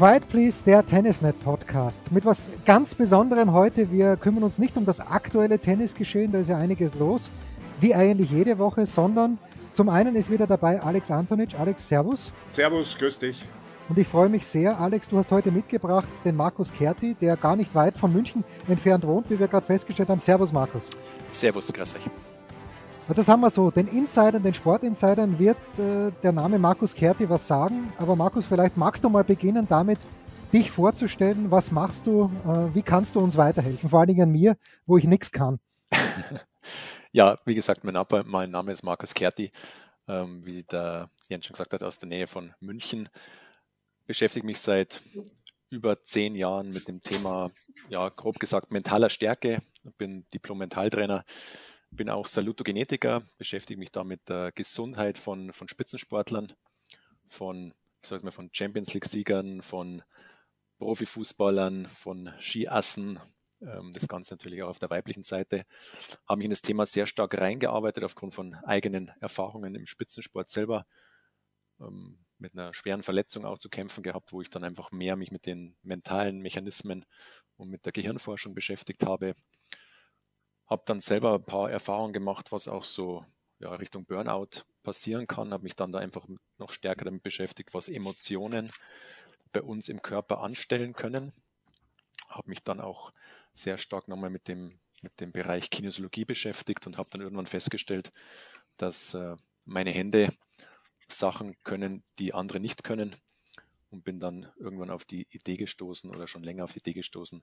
Quiet Please, der Tennisnet Podcast. Mit was ganz Besonderem heute. Wir kümmern uns nicht um das aktuelle Tennisgeschehen, da ist ja einiges los, wie eigentlich jede Woche, sondern zum einen ist wieder dabei Alex Antonic. Alex, Servus. Servus, grüß dich. Und ich freue mich sehr, Alex, du hast heute mitgebracht den Markus Kerti, der gar nicht weit von München entfernt wohnt, wie wir gerade festgestellt haben. Servus, Markus. Servus, grüß euch. Also sagen wir so, den Insidern, den Sportinsidern wird äh, der Name Markus Kerti was sagen. Aber Markus, vielleicht magst du mal beginnen damit, dich vorzustellen. Was machst du? Äh, wie kannst du uns weiterhelfen? Vor allen Dingen an mir, wo ich nichts kann. ja, wie gesagt, mein Name, mein Name ist Markus Kerti. Ähm, wie der Jens schon gesagt hat, aus der Nähe von München. Beschäftige mich seit über zehn Jahren mit dem Thema, ja, grob gesagt, mentaler Stärke. Bin Diplom-Mentaltrainer bin auch Salutogenetiker, beschäftige mich da mit der Gesundheit von, von Spitzensportlern, von, ich sag mal, von Champions League-Siegern, von Profifußballern, von Skiassen, ähm, das Ganze natürlich auch auf der weiblichen Seite, habe mich in das Thema sehr stark reingearbeitet aufgrund von eigenen Erfahrungen im Spitzensport selber, ähm, mit einer schweren Verletzung auch zu kämpfen gehabt, wo ich dann einfach mehr mich mit den mentalen Mechanismen und mit der Gehirnforschung beschäftigt habe habe dann selber ein paar Erfahrungen gemacht, was auch so ja, Richtung Burnout passieren kann. Habe mich dann da einfach noch stärker damit beschäftigt, was Emotionen bei uns im Körper anstellen können. Habe mich dann auch sehr stark nochmal mit dem, mit dem Bereich Kinesiologie beschäftigt und habe dann irgendwann festgestellt, dass äh, meine Hände Sachen können, die andere nicht können. Und bin dann irgendwann auf die Idee gestoßen oder schon länger auf die Idee gestoßen,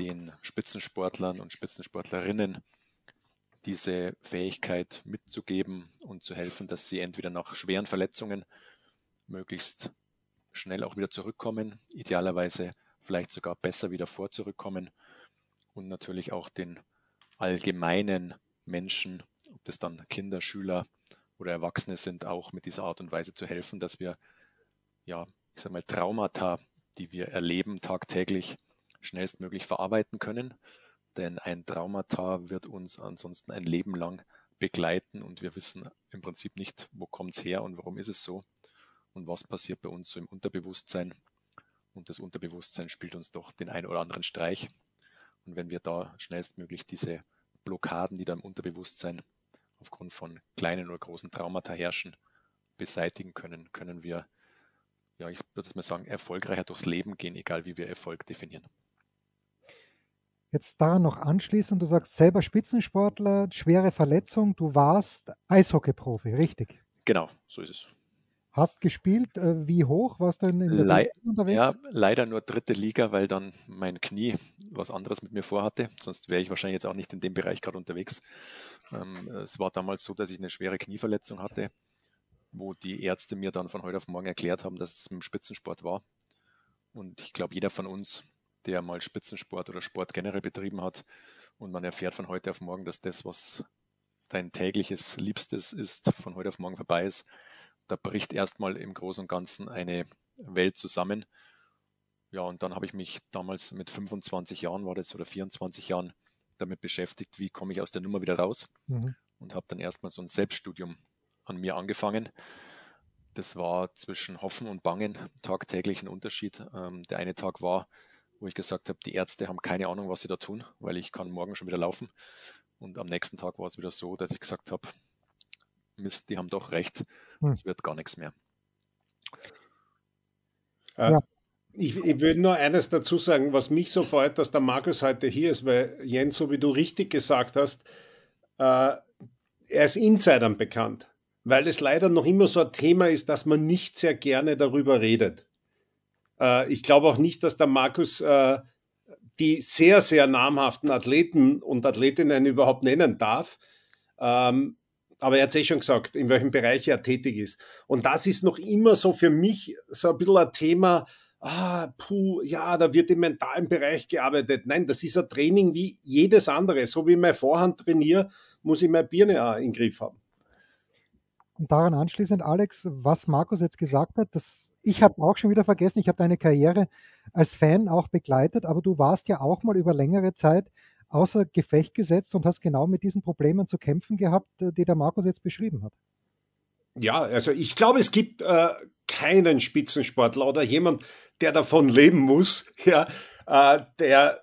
den Spitzensportlern und Spitzensportlerinnen diese Fähigkeit mitzugeben und zu helfen, dass sie entweder nach schweren Verletzungen möglichst schnell auch wieder zurückkommen, idealerweise vielleicht sogar besser wieder vor zurückkommen und natürlich auch den allgemeinen Menschen, ob das dann Kinder, Schüler oder Erwachsene sind, auch mit dieser Art und Weise zu helfen, dass wir ja, ich sag mal Traumata, die wir erleben tagtäglich, schnellstmöglich verarbeiten können. Denn ein Traumata wird uns ansonsten ein Leben lang begleiten und wir wissen im Prinzip nicht, wo kommt es her und warum ist es so und was passiert bei uns so im Unterbewusstsein. Und das Unterbewusstsein spielt uns doch den einen oder anderen Streich. Und wenn wir da schnellstmöglich diese Blockaden, die da im Unterbewusstsein aufgrund von kleinen oder großen Traumata herrschen, beseitigen können, können wir, ja, ich würde es mal sagen, erfolgreicher durchs Leben gehen, egal wie wir Erfolg definieren. Jetzt daran noch anschließend, du sagst selber Spitzensportler, schwere Verletzung, du warst Eishockey-Profi, richtig? Genau, so ist es. Hast gespielt, äh, wie hoch warst du in, in der Le unterwegs? Ja, leider nur dritte Liga, weil dann mein Knie was anderes mit mir vorhatte. Sonst wäre ich wahrscheinlich jetzt auch nicht in dem Bereich gerade unterwegs. Ähm, es war damals so, dass ich eine schwere Knieverletzung hatte, wo die Ärzte mir dann von heute auf morgen erklärt haben, dass es dem Spitzensport war. Und ich glaube, jeder von uns der mal Spitzensport oder Sport generell betrieben hat und man erfährt von heute auf morgen, dass das, was dein tägliches Liebstes ist, von heute auf morgen vorbei ist, da bricht erstmal im Großen und Ganzen eine Welt zusammen. Ja, und dann habe ich mich damals mit 25 Jahren war das oder 24 Jahren damit beschäftigt, wie komme ich aus der Nummer wieder raus mhm. und habe dann erstmal so ein Selbststudium an mir angefangen. Das war zwischen Hoffen und Bangen tagtäglich ein Unterschied. Ähm, der eine Tag war, wo ich gesagt habe, die Ärzte haben keine Ahnung, was sie da tun, weil ich kann morgen schon wieder laufen. Und am nächsten Tag war es wieder so, dass ich gesagt habe, Mist, die haben doch recht, hm. es wird gar nichts mehr. Äh, ja. Ich, ich würde nur eines dazu sagen, was mich so freut, dass der Markus heute hier ist, weil Jens, so wie du richtig gesagt hast, äh, er ist Insidern bekannt. weil es leider noch immer so ein Thema ist, dass man nicht sehr gerne darüber redet. Äh, ich glaube auch nicht, dass der Markus äh, die sehr, sehr namhaften Athleten und Athletinnen überhaupt nennen darf. Ähm, aber er hat es eh schon gesagt, in welchem Bereich er tätig ist. Und das ist noch immer so für mich so ein bisschen ein Thema, ah, puh, ja, da wird im mentalen Bereich gearbeitet. Nein, das ist ein Training wie jedes andere. So wie ich meine Vorhand trainiere, muss ich meine Birne auch in den Griff haben. Und daran anschließend, Alex, was Markus jetzt gesagt hat, das, ich habe auch schon wieder vergessen, ich habe deine Karriere als Fan auch begleitet, aber du warst ja auch mal über längere Zeit außer Gefecht gesetzt und hast genau mit diesen Problemen zu kämpfen gehabt, äh, die der Markus jetzt beschrieben hat. Ja, also ich glaube, es gibt äh, keinen Spitzensportler oder jemand, der davon leben muss, ja, äh, der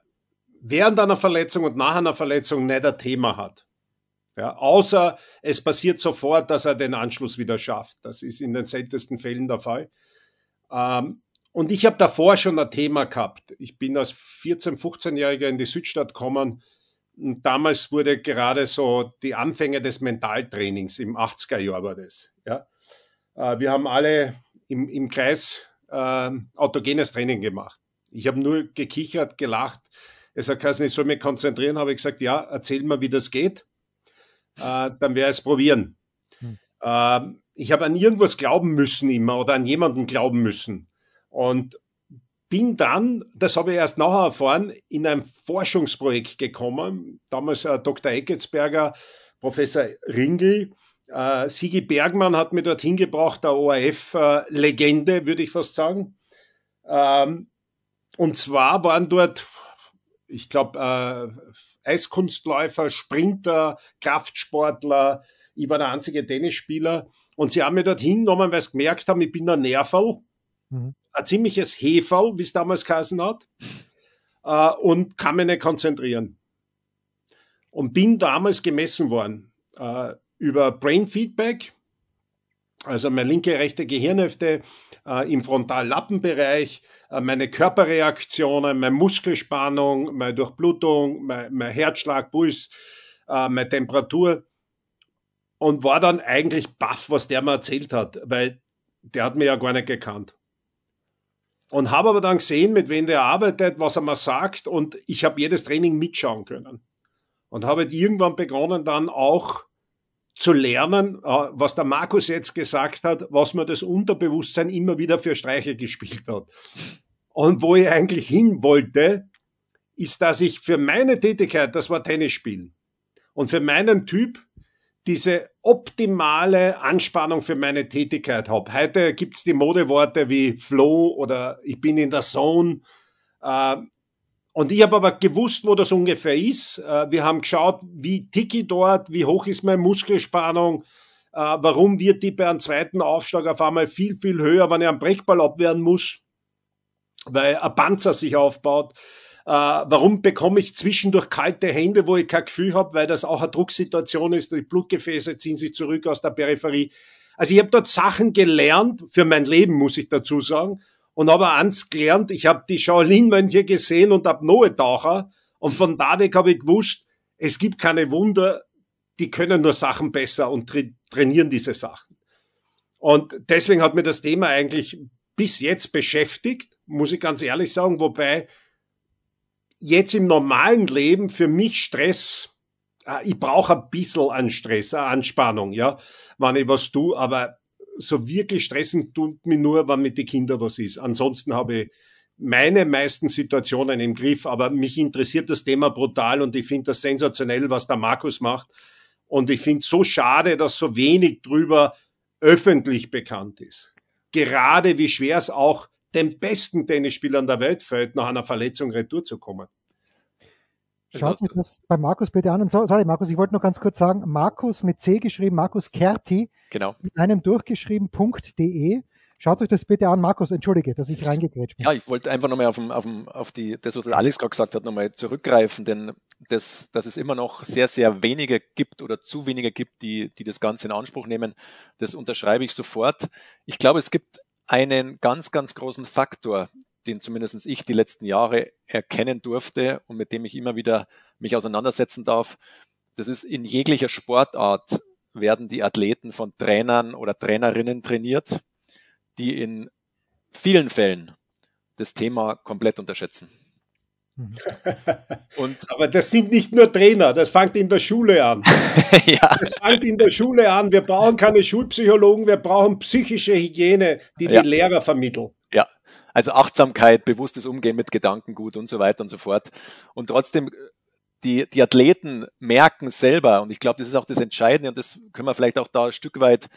während einer Verletzung und nach einer Verletzung nicht ein Thema hat. Ja, außer es passiert sofort, dass er den Anschluss wieder schafft. Das ist in den seltensten Fällen der Fall. Ähm, und ich habe davor schon ein Thema gehabt. Ich bin als 14-, 15-Jähriger in die Südstadt gekommen. Und damals wurde gerade so die Anfänge des Mentaltrainings im 80er Jahr war das. Ja. Äh, wir haben alle im, im Kreis äh, autogenes Training gemacht. Ich habe nur gekichert, gelacht. Es hat geheißen, ich soll mich konzentrieren, habe ich gesagt, ja, erzähl mir, wie das geht. Äh, dann werde ich es probieren. Hm. Äh, ich habe an irgendwas glauben müssen immer oder an jemanden glauben müssen. Und bin dann, das habe ich erst nachher erfahren, in ein Forschungsprojekt gekommen. Damals äh, Dr. Ecketsberger, Professor Ringel, äh, Sigi Bergmann hat mir dorthin gebracht, der ORF-Legende, würde ich fast sagen. Ähm, und zwar waren dort, ich glaube, äh, Eiskunstläufer, Sprinter, Kraftsportler. Ich war der einzige Tennisspieler. Und sie haben mir dorthin genommen, weil sie gemerkt haben, ich bin ein Nerval. Mhm ein ziemliches Heferl, wie es damals geheißen hat, äh, und kann mich nicht konzentrieren. Und bin damals gemessen worden äh, über Brain Feedback, also meine linke, rechte Gehirnhälfte äh, im Frontallappenbereich, äh, meine Körperreaktionen, meine Muskelspannung, meine Durchblutung, mein, mein Herzschlag, Puls, äh, meine Temperatur und war dann eigentlich baff, was der mir erzählt hat, weil der hat mir ja gar nicht gekannt. Und habe aber dann gesehen, mit wem der arbeitet, was er mir sagt und ich habe jedes Training mitschauen können. Und habe irgendwann begonnen dann auch zu lernen, äh, was der Markus jetzt gesagt hat, was mir das Unterbewusstsein immer wieder für Streiche gespielt hat. Und wo ich eigentlich hin wollte, ist, dass ich für meine Tätigkeit, das war Tennis spielen, und für meinen Typ diese optimale Anspannung für meine Tätigkeit habe. Heute gibt's die Modeworte wie Flow oder ich bin in der Zone. Äh, und ich habe aber gewusst, wo das ungefähr ist. Äh, wir haben geschaut, wie ticke ich dort, wie hoch ist meine Muskelspannung, äh, warum wird die bei einem zweiten Aufschlag auf einmal viel, viel höher, wenn ich einen Brechball abwehren muss, weil ein Panzer sich aufbaut. Äh, warum bekomme ich zwischendurch kalte Hände, wo ich kein Gefühl habe, weil das auch eine Drucksituation ist, die Blutgefäße ziehen sich zurück aus der Peripherie. Also ich habe dort Sachen gelernt, für mein Leben muss ich dazu sagen, und habe eins gelernt, ich habe die Shaolin-Mönche gesehen und Apnoe-Taucher und von da weg habe ich gewusst, es gibt keine Wunder, die können nur Sachen besser und tra trainieren diese Sachen. Und deswegen hat mir das Thema eigentlich bis jetzt beschäftigt, muss ich ganz ehrlich sagen, wobei jetzt im normalen Leben für mich Stress, äh, ich brauche ein bisschen an Stress, an Anspannung, ja, wenn ich was tue, aber so wirklich stressen tut mir nur, wenn mit den Kindern was ist. Ansonsten habe ich meine meisten Situationen im Griff, aber mich interessiert das Thema brutal und ich finde das sensationell, was der Markus macht. Und ich finde es so schade, dass so wenig drüber öffentlich bekannt ist. Gerade wie schwer es auch den besten Tennisspielern der Welt fällt, nach einer Verletzung retour zu kommen. Schaut euch das bei Markus bitte an. Und so, sorry, Markus, ich wollte noch ganz kurz sagen, Markus mit C geschrieben, Markus Kerti, genau. mit einem durchgeschrieben.de. Schaut euch das bitte an. Markus, entschuldige, dass ich reingekrätscht bin. Ja, ich wollte einfach nochmal auf, auf, auf die, das, was Alex gerade gesagt hat, nochmal zurückgreifen, denn das, dass es immer noch sehr, sehr wenige gibt oder zu wenige gibt, die, die das Ganze in Anspruch nehmen, das unterschreibe ich sofort. Ich glaube, es gibt einen ganz, ganz großen Faktor, den zumindest ich die letzten Jahre erkennen durfte und mit dem ich immer wieder mich auseinandersetzen darf. Das ist in jeglicher Sportart werden die Athleten von Trainern oder Trainerinnen trainiert, die in vielen Fällen das Thema komplett unterschätzen. Mhm. Und Aber das sind nicht nur Trainer, das fängt in der Schule an. ja. Das fängt in der Schule an. Wir brauchen keine Schulpsychologen, wir brauchen psychische Hygiene, die ja. die Lehrer vermitteln. Ja, also Achtsamkeit, bewusstes Umgehen mit Gedankengut und so weiter und so fort. Und trotzdem, die, die Athleten merken selber, und ich glaube, das ist auch das Entscheidende, und das können wir vielleicht auch da ein Stück weit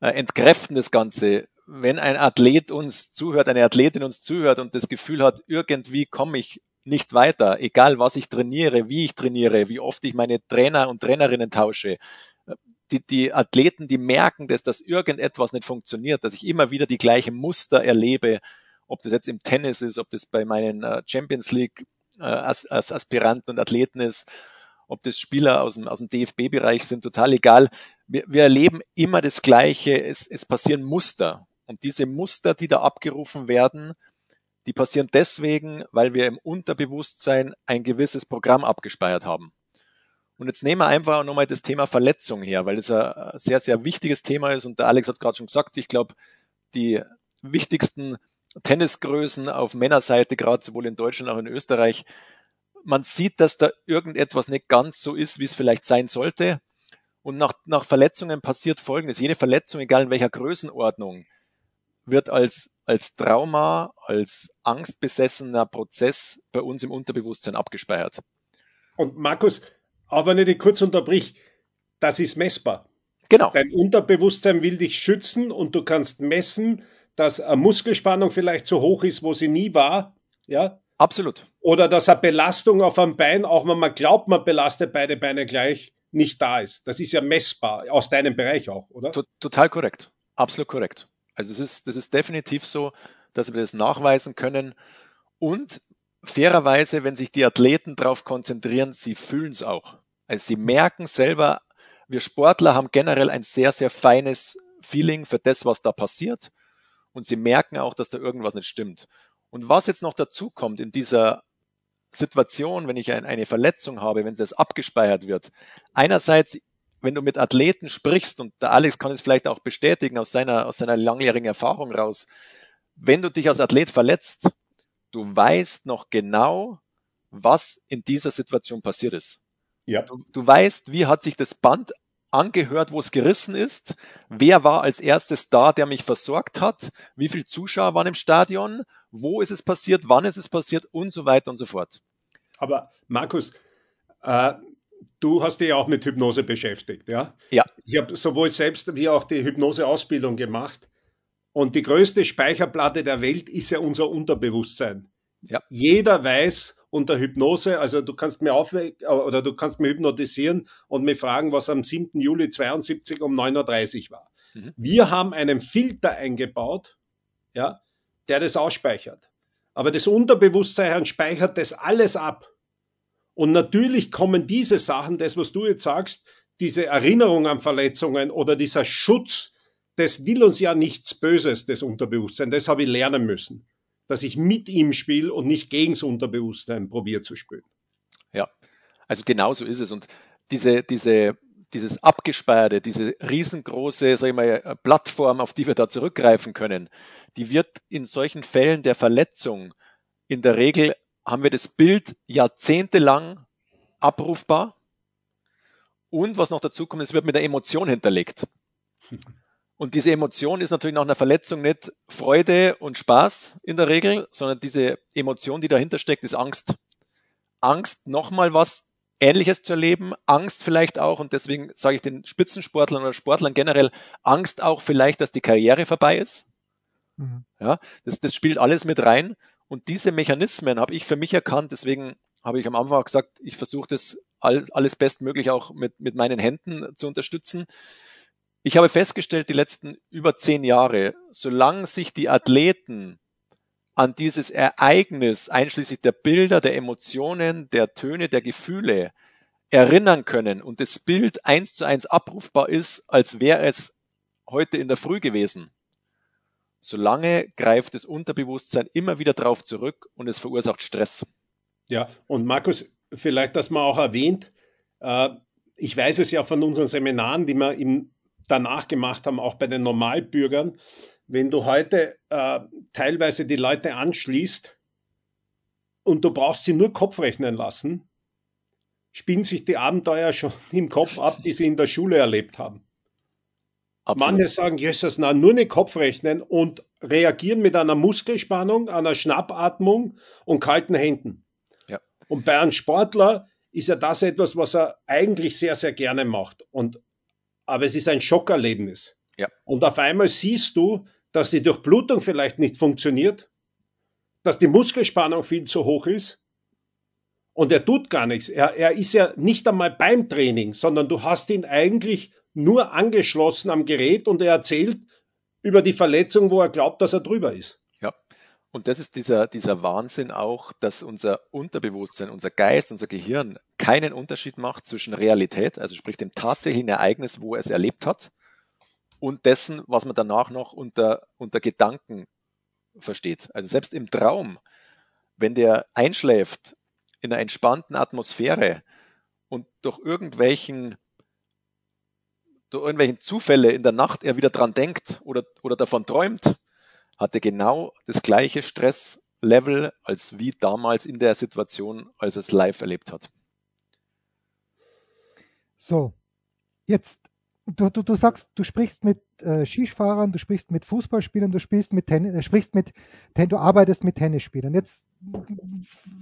äh, entkräften, das Ganze. Wenn ein Athlet uns zuhört, eine Athletin uns zuhört und das Gefühl hat, irgendwie komme ich nicht weiter, egal was ich trainiere, wie ich trainiere, wie oft ich meine Trainer und Trainerinnen tausche. Die, die Athleten, die merken, dass das irgendetwas nicht funktioniert, dass ich immer wieder die gleichen Muster erlebe, ob das jetzt im Tennis ist, ob das bei meinen äh, Champions League äh, als, als Aspiranten und Athleten ist, ob das Spieler aus dem, aus dem DFB-Bereich sind, total egal. Wir, wir erleben immer das Gleiche, es, es passieren Muster. Und diese Muster, die da abgerufen werden, die passieren deswegen, weil wir im Unterbewusstsein ein gewisses Programm abgespeichert haben. Und jetzt nehmen wir einfach nochmal das Thema Verletzung her, weil es ein sehr, sehr wichtiges Thema ist. Und der Alex hat es gerade schon gesagt, ich glaube, die wichtigsten Tennisgrößen auf Männerseite, gerade sowohl in Deutschland als auch in Österreich, man sieht, dass da irgendetwas nicht ganz so ist, wie es vielleicht sein sollte. Und nach, nach Verletzungen passiert Folgendes. Jede Verletzung, egal in welcher Größenordnung, wird als, als Trauma, als angstbesessener Prozess bei uns im Unterbewusstsein abgespeichert. Und Markus, auch wenn ich dich kurz unterbrich, das ist messbar. Genau. Dein Unterbewusstsein will dich schützen und du kannst messen, dass eine Muskelspannung vielleicht so hoch ist, wo sie nie war. Ja. Absolut. Oder dass eine Belastung auf einem Bein, auch wenn man glaubt, man belastet beide Beine gleich, nicht da ist. Das ist ja messbar, aus deinem Bereich auch, oder? Total korrekt. Absolut korrekt. Also es ist, das ist definitiv so, dass wir das nachweisen können. Und fairerweise, wenn sich die Athleten darauf konzentrieren, sie fühlen es auch. Also sie merken selber, wir Sportler haben generell ein sehr, sehr feines Feeling für das, was da passiert. Und sie merken auch, dass da irgendwas nicht stimmt. Und was jetzt noch dazu kommt in dieser Situation, wenn ich ein, eine Verletzung habe, wenn das abgespeichert wird. Einerseits wenn du mit Athleten sprichst, und der Alex kann es vielleicht auch bestätigen aus seiner, aus seiner langjährigen Erfahrung raus, wenn du dich als Athlet verletzt, du weißt noch genau, was in dieser Situation passiert ist. Ja. Du, du weißt, wie hat sich das Band angehört, wo es gerissen ist, wer war als erstes da, der mich versorgt hat, wie viele Zuschauer waren im Stadion, wo ist es passiert, wann ist es passiert und so weiter und so fort. Aber Markus, äh, du hast dich auch mit Hypnose beschäftigt, ja? Ja. Ich habe sowohl selbst wie auch die Hypnoseausbildung gemacht. Und die größte Speicherplatte der Welt ist ja unser Unterbewusstsein. Ja. Jeder weiß unter Hypnose, also du kannst mir oder du kannst mir hypnotisieren und mir fragen, was am 7. Juli 72 um 9.30 Uhr war. Mhm. Wir haben einen Filter eingebaut, ja, der das ausspeichert. Aber das Unterbewusstsein speichert das alles ab. Und natürlich kommen diese Sachen, das, was du jetzt sagst, diese Erinnerung an Verletzungen oder dieser Schutz, das will uns ja nichts Böses, das Unterbewusstsein. Das habe ich lernen müssen, dass ich mit ihm spiele und nicht gegen das Unterbewusstsein probiere zu spielen. Ja, also genau so ist es. Und diese, diese, dieses abgespeierte, diese riesengroße, sag ich mal, Plattform, auf die wir da zurückgreifen können, die wird in solchen Fällen der Verletzung in der Regel haben wir das Bild jahrzehntelang abrufbar. Und was noch dazu kommt, es wird mit der Emotion hinterlegt. Und diese Emotion ist natürlich nach einer Verletzung nicht Freude und Spaß in der Regel, sondern diese Emotion, die dahinter steckt, ist Angst. Angst, nochmal was Ähnliches zu erleben, Angst vielleicht auch, und deswegen sage ich den Spitzensportlern oder Sportlern generell, Angst auch vielleicht, dass die Karriere vorbei ist. Mhm. Ja, das, das spielt alles mit rein. Und diese Mechanismen habe ich für mich erkannt, deswegen habe ich am Anfang gesagt, ich versuche das alles, alles bestmöglich auch mit, mit meinen Händen zu unterstützen. Ich habe festgestellt, die letzten über zehn Jahre, solange sich die Athleten an dieses Ereignis, einschließlich der Bilder, der Emotionen, der Töne, der Gefühle, erinnern können und das Bild eins zu eins abrufbar ist, als wäre es heute in der Früh gewesen, Solange greift das Unterbewusstsein immer wieder drauf zurück und es verursacht Stress. Ja, und Markus, vielleicht, dass man auch erwähnt, äh, ich weiß es ja von unseren Seminaren, die wir im, danach gemacht haben, auch bei den Normalbürgern, wenn du heute äh, teilweise die Leute anschließt und du brauchst sie nur Kopf rechnen lassen, spielen sich die Abenteuer schon im Kopf ab, die sie in der Schule erlebt haben. Absolut. Manche sagen, Jesus, na, nur eine Kopfrechnen und reagieren mit einer Muskelspannung, einer Schnappatmung und kalten Händen. Ja. Und bei einem Sportler ist ja das etwas, was er eigentlich sehr, sehr gerne macht. Und, aber es ist ein Schockerlebnis. Ja. Und auf einmal siehst du, dass die Durchblutung vielleicht nicht funktioniert, dass die Muskelspannung viel zu hoch ist und er tut gar nichts. Er, er ist ja nicht einmal beim Training, sondern du hast ihn eigentlich nur angeschlossen am Gerät und er erzählt über die Verletzung, wo er glaubt, dass er drüber ist. Ja. Und das ist dieser, dieser Wahnsinn auch, dass unser Unterbewusstsein, unser Geist, unser Gehirn keinen Unterschied macht zwischen Realität, also sprich dem tatsächlichen Ereignis, wo er es erlebt hat, und dessen, was man danach noch unter, unter Gedanken versteht. Also selbst im Traum, wenn der einschläft in einer entspannten Atmosphäre und durch irgendwelchen durch irgendwelchen Zufälle in der Nacht er wieder dran denkt oder, oder davon träumt, hat er genau das gleiche Stresslevel als wie damals in der Situation, als er es live erlebt hat. So, jetzt du, du, du sagst, du sprichst mit äh, Skifahrern, du sprichst mit Fußballspielern, du spielst mit Tennis, äh, sprichst mit, du arbeitest mit Tennisspielern. Jetzt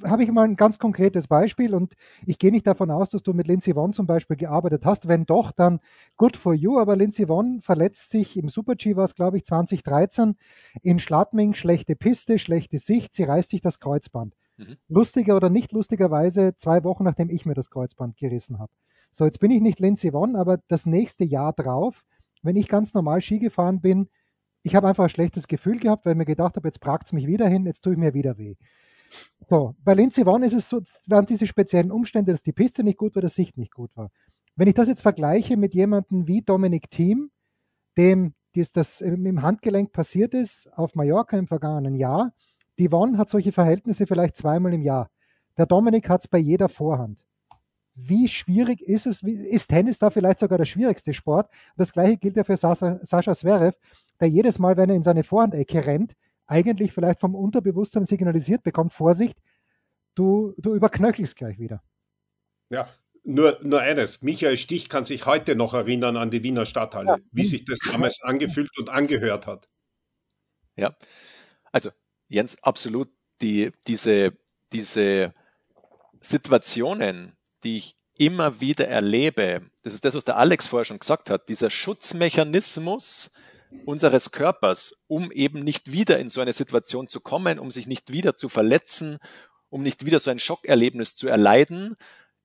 habe ich mal ein ganz konkretes Beispiel und ich gehe nicht davon aus, dass du mit Lindsey Vonn zum Beispiel gearbeitet hast. Wenn doch, dann good for you. Aber Lindsey Vonn verletzt sich im Super-G, war es glaube ich 2013, in Schladming, schlechte Piste, schlechte Sicht, sie reißt sich das Kreuzband. Mhm. Lustiger oder nicht lustigerweise, zwei Wochen nachdem ich mir das Kreuzband gerissen habe. So, jetzt bin ich nicht Lindsay Vonn, aber das nächste Jahr drauf, wenn ich ganz normal Ski gefahren bin, ich habe einfach ein schlechtes Gefühl gehabt, weil mir gedacht habe, jetzt pragt es mich wieder hin, jetzt tue ich mir wieder weh. So, bei Lindsay Vonn ist es so, waren diese speziellen Umstände, dass die Piste nicht gut war, dass Sicht nicht gut war. Wenn ich das jetzt vergleiche mit jemandem wie Dominik Thiem, dem das, das im Handgelenk passiert ist, auf Mallorca im vergangenen Jahr, die Vonn hat solche Verhältnisse vielleicht zweimal im Jahr. Der Dominik hat es bei jeder Vorhand wie schwierig ist es, ist Tennis da vielleicht sogar der schwierigste Sport? Das gleiche gilt ja für Sascha, Sascha Zverev, der jedes Mal, wenn er in seine Vorhandecke rennt, eigentlich vielleicht vom Unterbewusstsein signalisiert bekommt, Vorsicht, du, du überknöchelst gleich wieder. Ja, nur, nur eines, Michael Stich kann sich heute noch erinnern an die Wiener Stadthalle, ja. wie sich das damals angefühlt und angehört hat. Ja, also Jens, absolut die, diese, diese Situationen, die ich immer wieder erlebe, das ist das, was der Alex vorher schon gesagt hat, dieser Schutzmechanismus unseres Körpers, um eben nicht wieder in so eine Situation zu kommen, um sich nicht wieder zu verletzen, um nicht wieder so ein Schockerlebnis zu erleiden,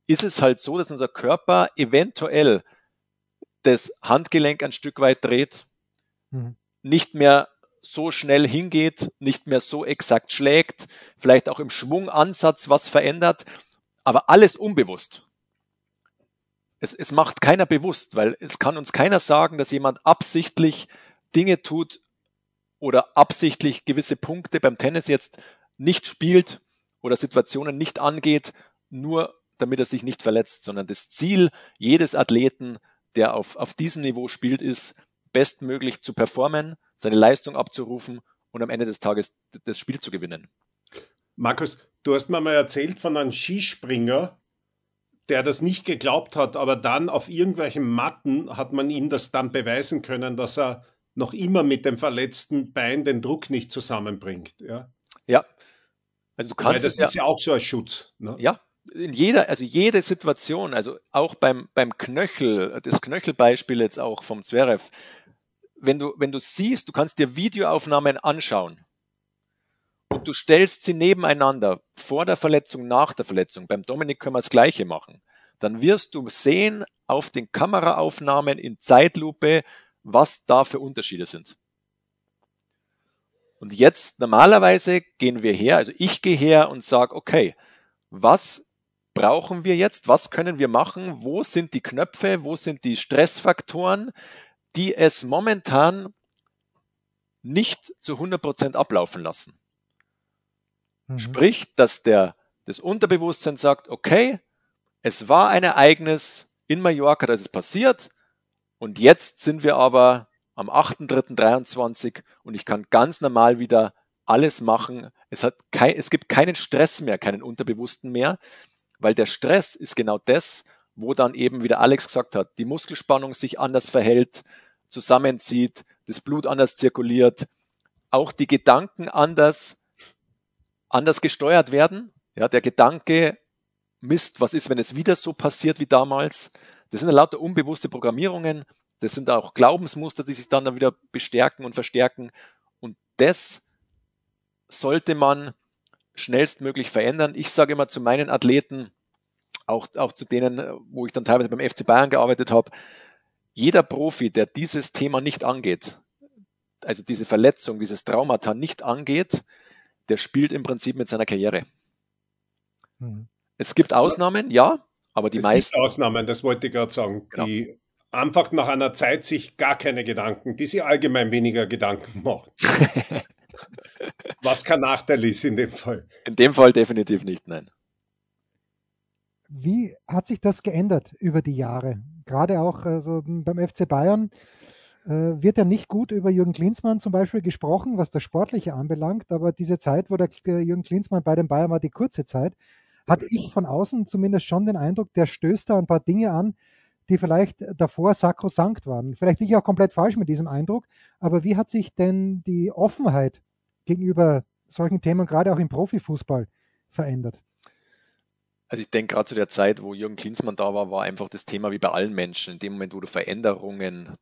ist es halt so, dass unser Körper eventuell das Handgelenk ein Stück weit dreht, mhm. nicht mehr so schnell hingeht, nicht mehr so exakt schlägt, vielleicht auch im Schwungansatz was verändert aber alles unbewusst. Es, es macht keiner bewusst, weil es kann uns keiner sagen, dass jemand absichtlich Dinge tut oder absichtlich gewisse Punkte beim Tennis jetzt nicht spielt oder Situationen nicht angeht, nur damit er sich nicht verletzt, sondern das Ziel jedes Athleten, der auf, auf diesem Niveau spielt, ist, bestmöglich zu performen, seine Leistung abzurufen und am Ende des Tages das Spiel zu gewinnen. Markus, Du hast mir mal erzählt von einem Skispringer, der das nicht geglaubt hat, aber dann auf irgendwelchen Matten hat man ihm das dann beweisen können, dass er noch immer mit dem verletzten Bein den Druck nicht zusammenbringt. Ja. Ja. Also du kannst Weil das ist ja, ja auch so ein Schutz. Ne? Ja, in jeder, also jede Situation, also auch beim, beim Knöchel, das Knöchelbeispiel jetzt auch vom Zverev, wenn du, wenn du siehst, du kannst dir Videoaufnahmen anschauen und du stellst sie nebeneinander, vor der Verletzung, nach der Verletzung, beim Dominik können wir das Gleiche machen, dann wirst du sehen auf den Kameraaufnahmen in Zeitlupe, was da für Unterschiede sind. Und jetzt normalerweise gehen wir her, also ich gehe her und sage, okay, was brauchen wir jetzt? Was können wir machen? Wo sind die Knöpfe? Wo sind die Stressfaktoren, die es momentan nicht zu 100 Prozent ablaufen lassen? Mhm. Sprich, dass der, das Unterbewusstsein sagt, okay, es war ein Ereignis, in Mallorca, da ist passiert. Und jetzt sind wir aber am 8.3.23 und ich kann ganz normal wieder alles machen. Es, hat kein, es gibt keinen Stress mehr, keinen Unterbewussten mehr, weil der Stress ist genau das, wo dann eben, wie der Alex gesagt hat, die Muskelspannung sich anders verhält, zusammenzieht, das Blut anders zirkuliert, auch die Gedanken anders, anders gesteuert werden. Ja, der Gedanke, Mist, was ist, wenn es wieder so passiert wie damals? Das sind lauter unbewusste Programmierungen. Das sind auch Glaubensmuster, die sich dann wieder bestärken und verstärken. Und das sollte man schnellstmöglich verändern. Ich sage immer zu meinen Athleten, auch, auch zu denen, wo ich dann teilweise beim FC Bayern gearbeitet habe, jeder Profi, der dieses Thema nicht angeht, also diese Verletzung, dieses Traumata nicht angeht, der spielt im Prinzip mit seiner Karriere. Mhm. Es gibt Ausnahmen, ja, aber die es meisten. Gibt Ausnahmen, das wollte ich gerade sagen, genau. die einfach nach einer Zeit sich gar keine Gedanken, die sich allgemein weniger Gedanken machen. Was kein Nachteil ist in dem Fall. In dem Fall definitiv nicht, nein. Wie hat sich das geändert über die Jahre? Gerade auch also beim FC Bayern wird ja nicht gut über Jürgen Klinsmann zum Beispiel gesprochen, was das Sportliche anbelangt, aber diese Zeit, wo der Jürgen Klinsmann bei den Bayern war, die kurze Zeit, hatte ich von außen zumindest schon den Eindruck, der stößt da ein paar Dinge an, die vielleicht davor sakrosankt waren. Vielleicht liege ich auch komplett falsch mit diesem Eindruck, aber wie hat sich denn die Offenheit gegenüber solchen Themen, gerade auch im Profifußball, verändert? Also ich denke, gerade zu der Zeit, wo Jürgen Klinsmann da war, war einfach das Thema wie bei allen Menschen. In dem Moment, wo du Veränderungen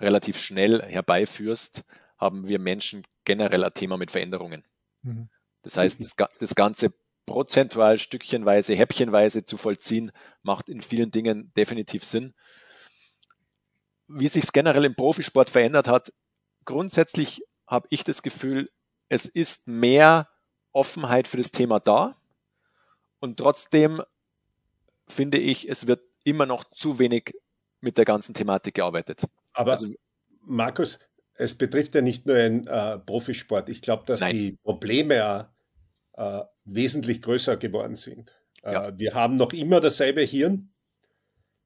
relativ schnell herbeiführst, haben wir Menschen generell ein Thema mit Veränderungen. Mhm. Das heißt, das, das Ganze prozentual, stückchenweise, häppchenweise zu vollziehen, macht in vielen Dingen definitiv Sinn. Wie sich es generell im Profisport verändert hat, grundsätzlich habe ich das Gefühl, es ist mehr Offenheit für das Thema da. Und trotzdem finde ich, es wird immer noch zu wenig mit der ganzen Thematik gearbeitet. Aber also, Markus, es betrifft ja nicht nur den äh, Profisport. Ich glaube, dass nein. die Probleme äh, wesentlich größer geworden sind. Äh, ja. wir haben noch immer dasselbe Hirn,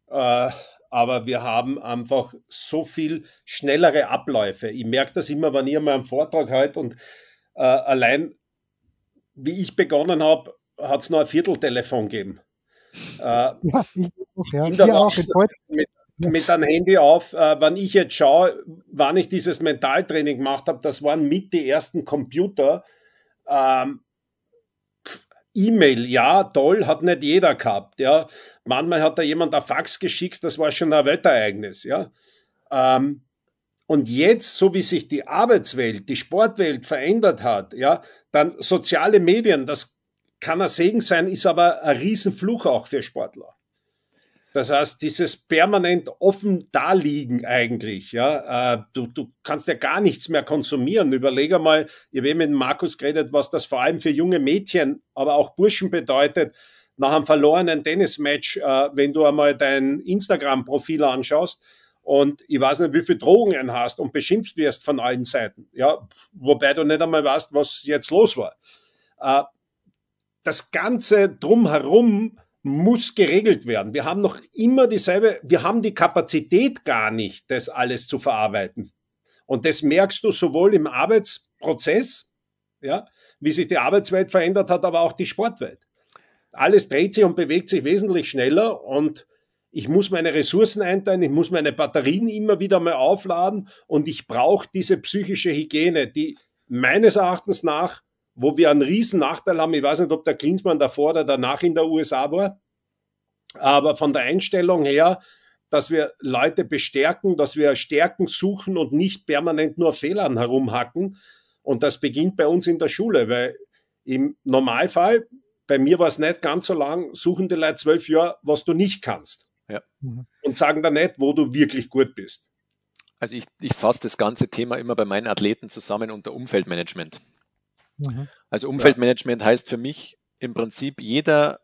äh, aber wir haben einfach so viel schnellere Abläufe. Ich merke das immer, wenn ich mal einen Vortrag halte und äh, allein wie ich begonnen habe, hat es noch ein Vierteltelefon gegeben. Äh, ja, ich auch, ja. In der auch mit, mit einem Handy auf, äh, wenn ich jetzt schaue, wann ich dieses Mentaltraining gemacht habe, das waren mit die ersten Computer. Ähm, E-Mail, ja, toll, hat nicht jeder gehabt, ja. Manchmal hat da jemand ein Fax geschickt, das war schon ein Wetterereignis, ja. Ähm, und jetzt, so wie sich die Arbeitswelt, die Sportwelt verändert hat, ja, dann soziale Medien, das kann ein Segen sein, ist aber ein Riesenfluch auch für Sportler. Das heißt, dieses permanent offen daliegen eigentlich, ja, äh, du, du kannst ja gar nichts mehr konsumieren. Überlege mal, ich habe mit Markus geredet, was das vor allem für junge Mädchen, aber auch Burschen bedeutet, nach einem verlorenen Tennismatch, äh, wenn du einmal dein Instagram-Profil anschaust und ich weiß nicht, wie viele Drohungen hast und beschimpft wirst von allen Seiten, ja, wobei du nicht einmal weißt, was jetzt los war. Äh, das Ganze drumherum muss geregelt werden. Wir haben noch immer dieselbe, wir haben die Kapazität gar nicht, das alles zu verarbeiten. Und das merkst du sowohl im Arbeitsprozess, ja, wie sich die Arbeitswelt verändert hat, aber auch die Sportwelt. Alles dreht sich und bewegt sich wesentlich schneller und ich muss meine Ressourcen einteilen, ich muss meine Batterien immer wieder mal aufladen und ich brauche diese psychische Hygiene, die meines Erachtens nach wo wir einen riesen Nachteil haben. Ich weiß nicht, ob der Klinsmann davor oder danach in der USA war, aber von der Einstellung her, dass wir Leute bestärken, dass wir Stärken suchen und nicht permanent nur Fehlern herumhacken. Und das beginnt bei uns in der Schule, weil im Normalfall, bei mir war es nicht ganz so lang, suchen die Leute zwölf Jahre, was du nicht kannst. Ja. Und sagen dann nicht, wo du wirklich gut bist. Also ich, ich fasse das ganze Thema immer bei meinen Athleten zusammen unter Umfeldmanagement. Mhm. Also Umfeldmanagement ja. heißt für mich im Prinzip jeder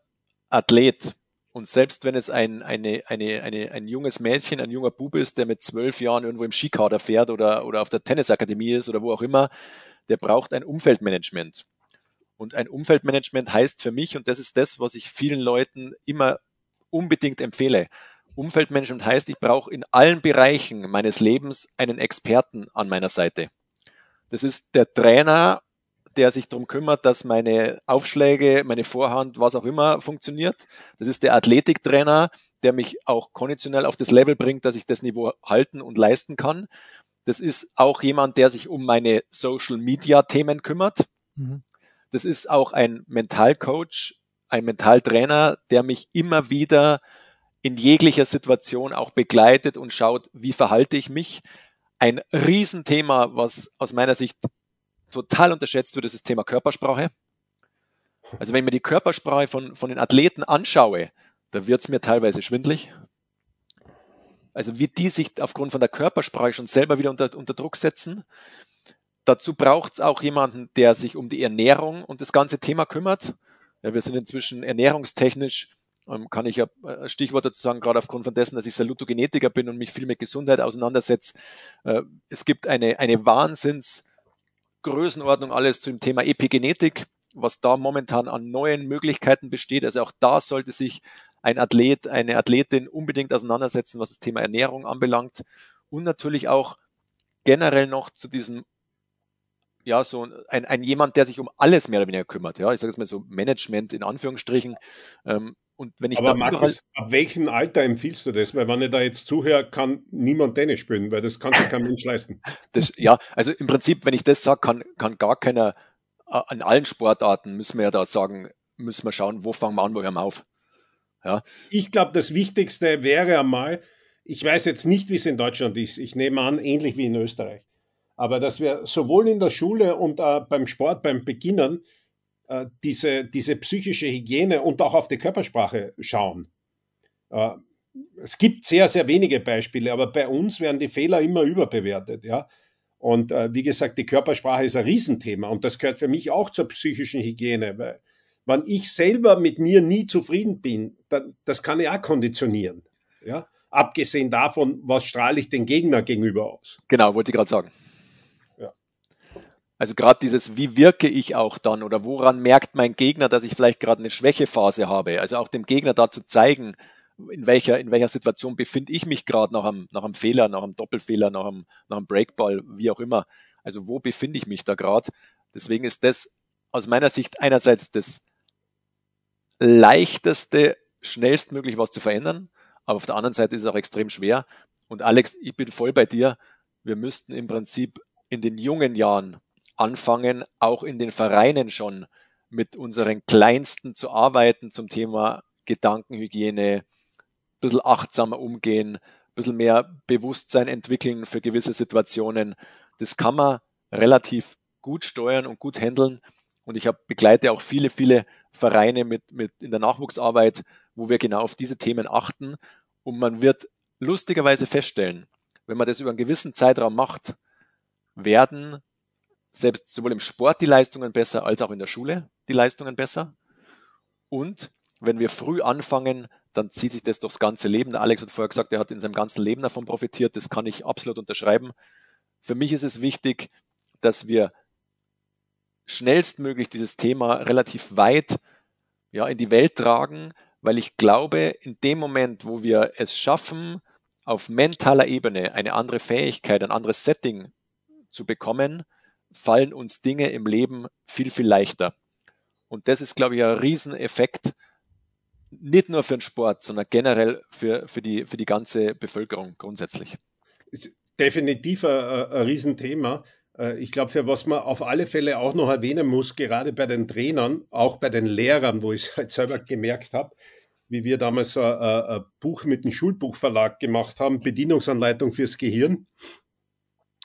Athlet, und selbst wenn es ein, eine, eine, eine, ein junges Mädchen, ein junger Bub ist, der mit zwölf Jahren irgendwo im Skikader fährt oder, oder auf der Tennisakademie ist oder wo auch immer, der braucht ein Umfeldmanagement. Und ein Umfeldmanagement heißt für mich, und das ist das, was ich vielen Leuten immer unbedingt empfehle, Umfeldmanagement heißt, ich brauche in allen Bereichen meines Lebens einen Experten an meiner Seite. Das ist der Trainer, der sich darum kümmert, dass meine Aufschläge, meine Vorhand, was auch immer funktioniert. Das ist der Athletiktrainer, der mich auch konditionell auf das Level bringt, dass ich das Niveau halten und leisten kann. Das ist auch jemand, der sich um meine Social Media Themen kümmert. Mhm. Das ist auch ein Mentalcoach, ein Mentaltrainer, der mich immer wieder in jeglicher Situation auch begleitet und schaut, wie verhalte ich mich. Ein Riesenthema, was aus meiner Sicht total unterschätzt wird, ist das Thema Körpersprache. Also wenn ich mir die Körpersprache von, von den Athleten anschaue, da wird es mir teilweise schwindlig. Also wie die sich aufgrund von der Körpersprache schon selber wieder unter, unter Druck setzen. Dazu braucht es auch jemanden, der sich um die Ernährung und das ganze Thema kümmert. Ja, wir sind inzwischen ernährungstechnisch, ähm, kann ich ja äh, Stichwort dazu sagen, gerade aufgrund von dessen, dass ich Salutogenetiker bin und mich viel mit Gesundheit auseinandersetze. Äh, es gibt eine, eine Wahnsinnsgrößenordnung alles zum Thema Epigenetik, was da momentan an neuen Möglichkeiten besteht. Also auch da sollte sich ein Athlet, eine Athletin unbedingt auseinandersetzen, was das Thema Ernährung anbelangt. Und natürlich auch generell noch zu diesem, ja, so ein, ein jemand, der sich um alles mehr oder weniger kümmert. Ja, ich sage jetzt mal so Management in Anführungsstrichen. Ähm, und wenn ich Aber Markus, ab welchem Alter empfiehlst du das? Weil wenn ich da jetzt zuhöre, kann niemand Tennis spielen, weil das kann sich kein Mensch leisten. Das, ja, also im Prinzip, wenn ich das sage, kann, kann gar keiner, äh, an allen Sportarten müssen wir ja da sagen, müssen wir schauen, wo fangen wir an, wo hören wir auf. Ja. Ich glaube, das Wichtigste wäre einmal, ich weiß jetzt nicht, wie es in Deutschland ist. Ich nehme an, ähnlich wie in Österreich. Aber dass wir sowohl in der Schule und äh, beim Sport, beim Beginnen, äh, diese, diese psychische Hygiene und auch auf die Körpersprache schauen. Äh, es gibt sehr, sehr wenige Beispiele, aber bei uns werden die Fehler immer überbewertet. Ja? Und äh, wie gesagt, die Körpersprache ist ein Riesenthema und das gehört für mich auch zur psychischen Hygiene, weil wenn ich selber mit mir nie zufrieden bin, dann, das kann ich auch konditionieren. Ja? Abgesehen davon, was strahle ich den Gegner gegenüber aus? Genau, wollte ich gerade sagen. Also gerade dieses, wie wirke ich auch dann oder woran merkt mein Gegner, dass ich vielleicht gerade eine Schwächephase habe? Also auch dem Gegner dazu zeigen, in welcher, in welcher Situation befinde ich mich gerade nach einem, nach einem Fehler, nach einem Doppelfehler, nach einem, nach einem Breakball, wie auch immer. Also wo befinde ich mich da gerade? Deswegen ist das aus meiner Sicht einerseits das leichteste, schnellstmöglich was zu verändern. Aber auf der anderen Seite ist es auch extrem schwer. Und Alex, ich bin voll bei dir. Wir müssten im Prinzip in den jungen Jahren anfangen, auch in den Vereinen schon mit unseren Kleinsten zu arbeiten zum Thema Gedankenhygiene, ein bisschen achtsamer umgehen, ein bisschen mehr Bewusstsein entwickeln für gewisse Situationen. Das kann man relativ gut steuern und gut handeln. Und ich habe, begleite auch viele, viele Vereine mit, mit in der Nachwuchsarbeit, wo wir genau auf diese Themen achten. Und man wird lustigerweise feststellen, wenn man das über einen gewissen Zeitraum macht, werden selbst sowohl im Sport die Leistungen besser als auch in der Schule die Leistungen besser. Und wenn wir früh anfangen, dann zieht sich das durchs ganze Leben. Der Alex hat vorher gesagt, er hat in seinem ganzen Leben davon profitiert. Das kann ich absolut unterschreiben. Für mich ist es wichtig, dass wir schnellstmöglich dieses Thema relativ weit ja, in die Welt tragen, weil ich glaube, in dem Moment, wo wir es schaffen, auf mentaler Ebene eine andere Fähigkeit, ein anderes Setting zu bekommen, fallen uns Dinge im Leben viel, viel leichter. Und das ist, glaube ich, ein Rieseneffekt, nicht nur für den Sport, sondern generell für, für, die, für die ganze Bevölkerung grundsätzlich. Ist definitiv ein, ein Riesenthema. Äh, ich glaube, für was man auf alle Fälle auch noch erwähnen muss, gerade bei den Trainern, auch bei den Lehrern, wo ich es halt selber gemerkt habe, wie wir damals ein, ein Buch mit dem Schulbuchverlag gemacht haben, Bedienungsanleitung fürs Gehirn,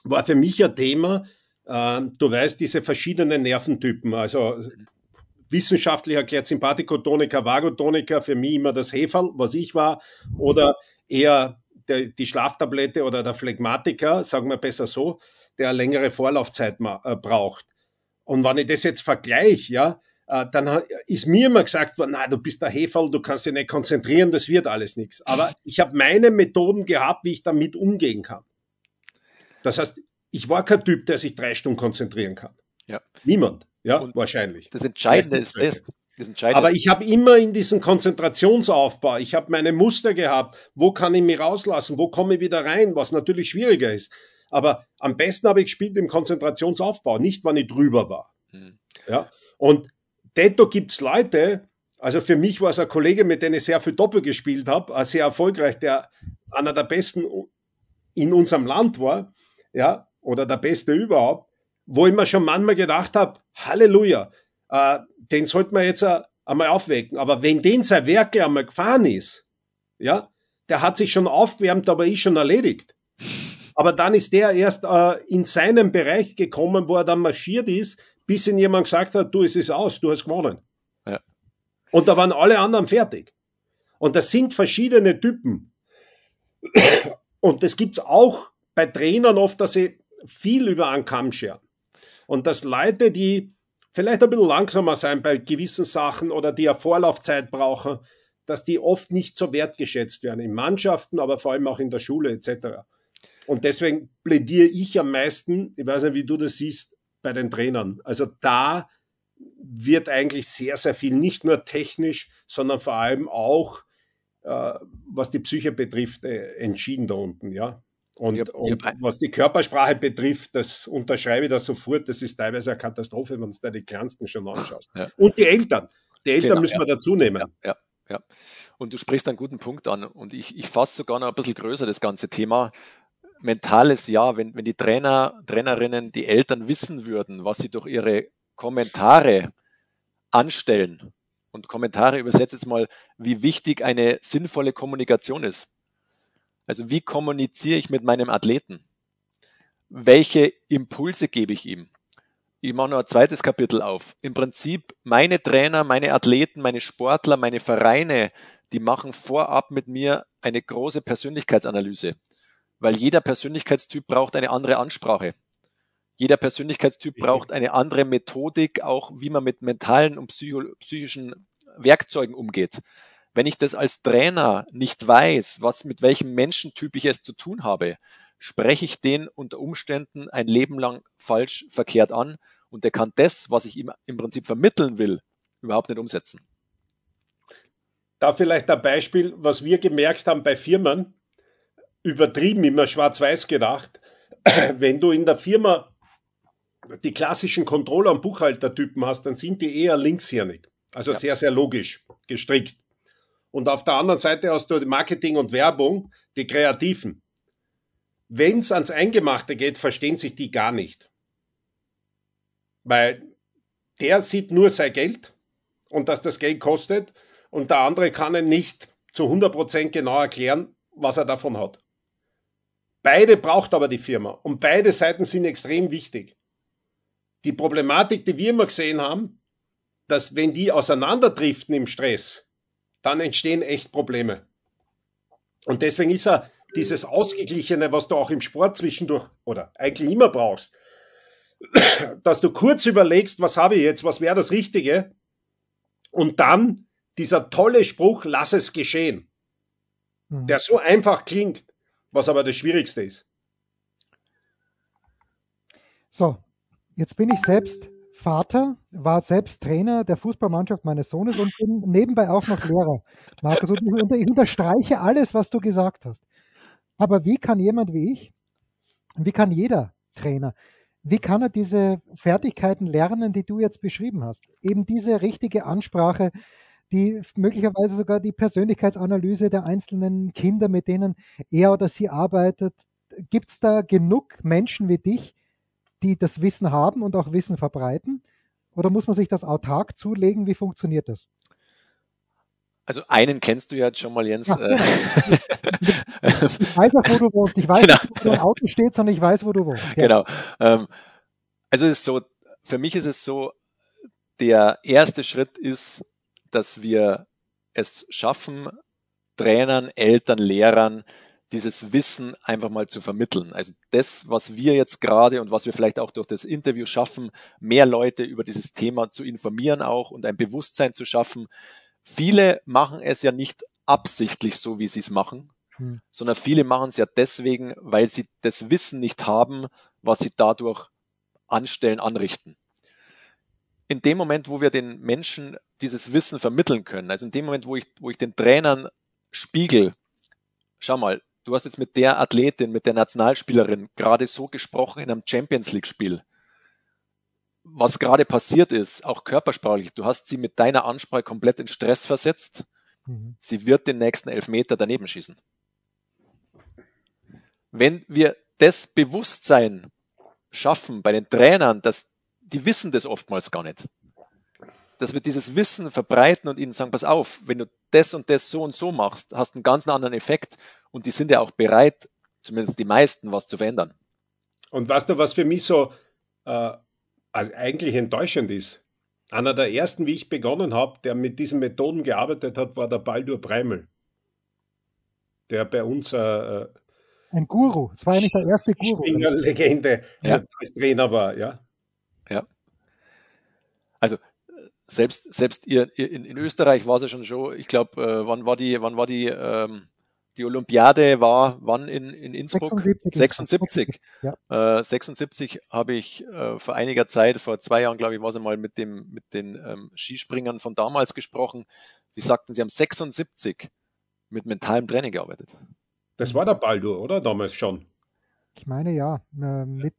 war für mich ein Thema, äh, du weißt, diese verschiedenen Nerventypen, also wissenschaftlich erklärt Sympathikotonika, Vagotonika, für mich immer das Heferl, was ich war, oder eher der, die Schlaftablette oder der Phlegmatiker, sagen wir besser so, der längere Vorlaufzeit äh, braucht. Und wenn ich das jetzt vergleiche, ja, äh, dann ist mir immer gesagt worden, na, du bist der Heferl, du kannst dich nicht konzentrieren, das wird alles nichts. Aber ich habe meine Methoden gehabt, wie ich damit umgehen kann. Das heißt, ich war kein Typ, der sich drei Stunden konzentrieren kann. Ja. Niemand, ja, Und wahrscheinlich. Das Entscheidende ist das, Aber ich habe immer in diesem Konzentrationsaufbau, ich habe meine Muster gehabt, wo kann ich mich rauslassen, wo komme ich wieder rein, was natürlich schwieriger ist. Aber am besten habe ich gespielt im Konzentrationsaufbau, nicht wann ich drüber war. Mhm. Ja? Und detto gibt's Leute, also für mich war es ein Kollege, mit dem ich sehr viel Doppel gespielt habe, sehr erfolgreich, der einer der besten in unserem Land war, ja, oder der beste überhaupt, wo ich mir schon manchmal gedacht habe, Halleluja, äh, den sollte man jetzt äh, einmal aufwecken. Aber wenn den sein Werk einmal gefahren ist, ja, der hat sich schon aufgewärmt, aber ist schon erledigt. Aber dann ist der erst äh, in seinem Bereich gekommen, wo er dann marschiert ist, bis ihn jemand gesagt hat, du, es ist aus, du hast gewonnen. Ja. Und da waren alle anderen fertig. Und das sind verschiedene Typen. Und das gibt's auch bei Trainern oft, dass sie viel über einen Kamm scheren. Und dass Leute, die vielleicht ein bisschen langsamer sein bei gewissen Sachen oder die eine Vorlaufzeit brauchen, dass die oft nicht so wertgeschätzt werden in Mannschaften, aber vor allem auch in der Schule etc. Und deswegen plädiere ich am meisten, ich weiß nicht, wie du das siehst, bei den Trainern. Also da wird eigentlich sehr, sehr viel, nicht nur technisch, sondern vor allem auch, äh, was die Psyche betrifft, äh, entschieden da unten, ja. Und, hab, und was die Körpersprache betrifft, das unterschreibe ich da sofort, das ist teilweise eine Katastrophe, wenn du da die Kleinsten schon anschaust. Ja. Und die Eltern. Die Eltern genau, müssen wir dazu nehmen. Ja, ja, ja. Und du sprichst einen guten Punkt an. Und ich, ich fasse sogar noch ein bisschen größer das ganze Thema. Mentales Ja, wenn, wenn die Trainer, Trainerinnen, die Eltern wissen würden, was sie durch ihre Kommentare anstellen. Und Kommentare übersetzt jetzt mal, wie wichtig eine sinnvolle Kommunikation ist also wie kommuniziere ich mit meinem Athleten? Welche Impulse gebe ich ihm? Ich mache noch ein zweites Kapitel auf. Im Prinzip meine Trainer, meine Athleten, meine Sportler, meine Vereine, die machen vorab mit mir eine große Persönlichkeitsanalyse, weil jeder Persönlichkeitstyp braucht eine andere Ansprache. Jeder Persönlichkeitstyp braucht eine andere Methodik, auch wie man mit mentalen und psychischen Werkzeugen umgeht. Wenn ich das als Trainer nicht weiß, was mit welchem Menschentyp ich es zu tun habe, spreche ich den unter Umständen ein Leben lang falsch verkehrt an und der kann das, was ich ihm im Prinzip vermitteln will, überhaupt nicht umsetzen. Da vielleicht ein Beispiel, was wir gemerkt haben bei Firmen, übertrieben immer schwarz-weiß gedacht, wenn du in der Firma die klassischen Controller- und Buchhaltertypen hast, dann sind die eher linkshirnig. Also ja. sehr, sehr logisch gestrickt. Und auf der anderen Seite hast du Marketing und Werbung, die Kreativen. Wenn es ans Eingemachte geht, verstehen sich die gar nicht. Weil der sieht nur sein Geld und dass das Geld kostet und der andere kann ihm nicht zu 100% genau erklären, was er davon hat. Beide braucht aber die Firma und beide Seiten sind extrem wichtig. Die Problematik, die wir immer gesehen haben, dass wenn die auseinanderdriften im Stress, dann entstehen echt Probleme. Und deswegen ist er dieses Ausgeglichene, was du auch im Sport zwischendurch oder eigentlich immer brauchst, dass du kurz überlegst, was habe ich jetzt, was wäre das Richtige, und dann dieser tolle Spruch, lass es geschehen, mhm. der so einfach klingt, was aber das Schwierigste ist. So, jetzt bin ich selbst Vater, war selbst Trainer der Fußballmannschaft meines Sohnes und bin nebenbei auch noch Lehrer, Markus. Und ich unterstreiche alles, was du gesagt hast. Aber wie kann jemand wie ich, wie kann jeder Trainer, wie kann er diese Fertigkeiten lernen, die du jetzt beschrieben hast? Eben diese richtige Ansprache, die möglicherweise sogar die Persönlichkeitsanalyse der einzelnen Kinder, mit denen er oder sie arbeitet. Gibt es da genug Menschen wie dich, die das Wissen haben und auch Wissen verbreiten? Oder muss man sich das autark zulegen? Wie funktioniert das? Also einen kennst du ja jetzt schon mal, Jens. Ja, genau. ich weiß auch, wo du wohnst. Ich weiß genau. wo dein Auto steht, sondern ich weiß, wo du wohnst. Ja. Genau. Ähm, also es ist so, für mich ist es so, der erste Schritt ist, dass wir es schaffen, Trainern, Eltern, Lehrern dieses Wissen einfach mal zu vermitteln. Also das, was wir jetzt gerade und was wir vielleicht auch durch das Interview schaffen, mehr Leute über dieses Thema zu informieren auch und ein Bewusstsein zu schaffen. Viele machen es ja nicht absichtlich so, wie sie es machen, hm. sondern viele machen es ja deswegen, weil sie das Wissen nicht haben, was sie dadurch anstellen, anrichten. in dem Moment, wo wir den Menschen dieses Wissen vermitteln können, also in dem Moment, wo ich, wo ich den Trainern spiegel, schau mal, du hast jetzt mit der Athletin, mit der Nationalspielerin gerade so gesprochen in einem Champions League Spiel. Was gerade passiert ist, auch körpersprachlich, du hast sie mit deiner Ansprache komplett in Stress versetzt. Mhm. Sie wird den nächsten Elfmeter daneben schießen. Wenn wir das Bewusstsein schaffen bei den Trainern, dass die wissen das oftmals gar nicht. Dass wir dieses Wissen verbreiten und ihnen sagen, pass auf, wenn du das und das so und so machst, hast einen ganz anderen Effekt und die sind ja auch bereit, zumindest die meisten, was zu verändern. Und weißt du, was für mich so äh, also eigentlich enttäuschend ist? Einer der ersten, wie ich begonnen habe, der mit diesen Methoden gearbeitet hat, war der Baldur Breimel. Der bei uns äh, äh ein Guru. Es war eigentlich der erste Guru. Legende, ja. als Trainer war, ja. Ja. Also selbst, selbst ihr, in, in Österreich war es ja schon schon, ich glaube, äh, wann war die, wann war die, ähm, die Olympiade war, wann in, in Innsbruck? 76. 76. Ja. Äh, 76 habe ich äh, vor einiger Zeit, vor zwei Jahren, glaube ich, war es mal mit dem, mit den ähm, Skispringern von damals gesprochen. Sie sagten, sie haben 76 mit mentalem Training gearbeitet. Das war der Baldur, oder? Damals schon. Ich meine ja, äh, mit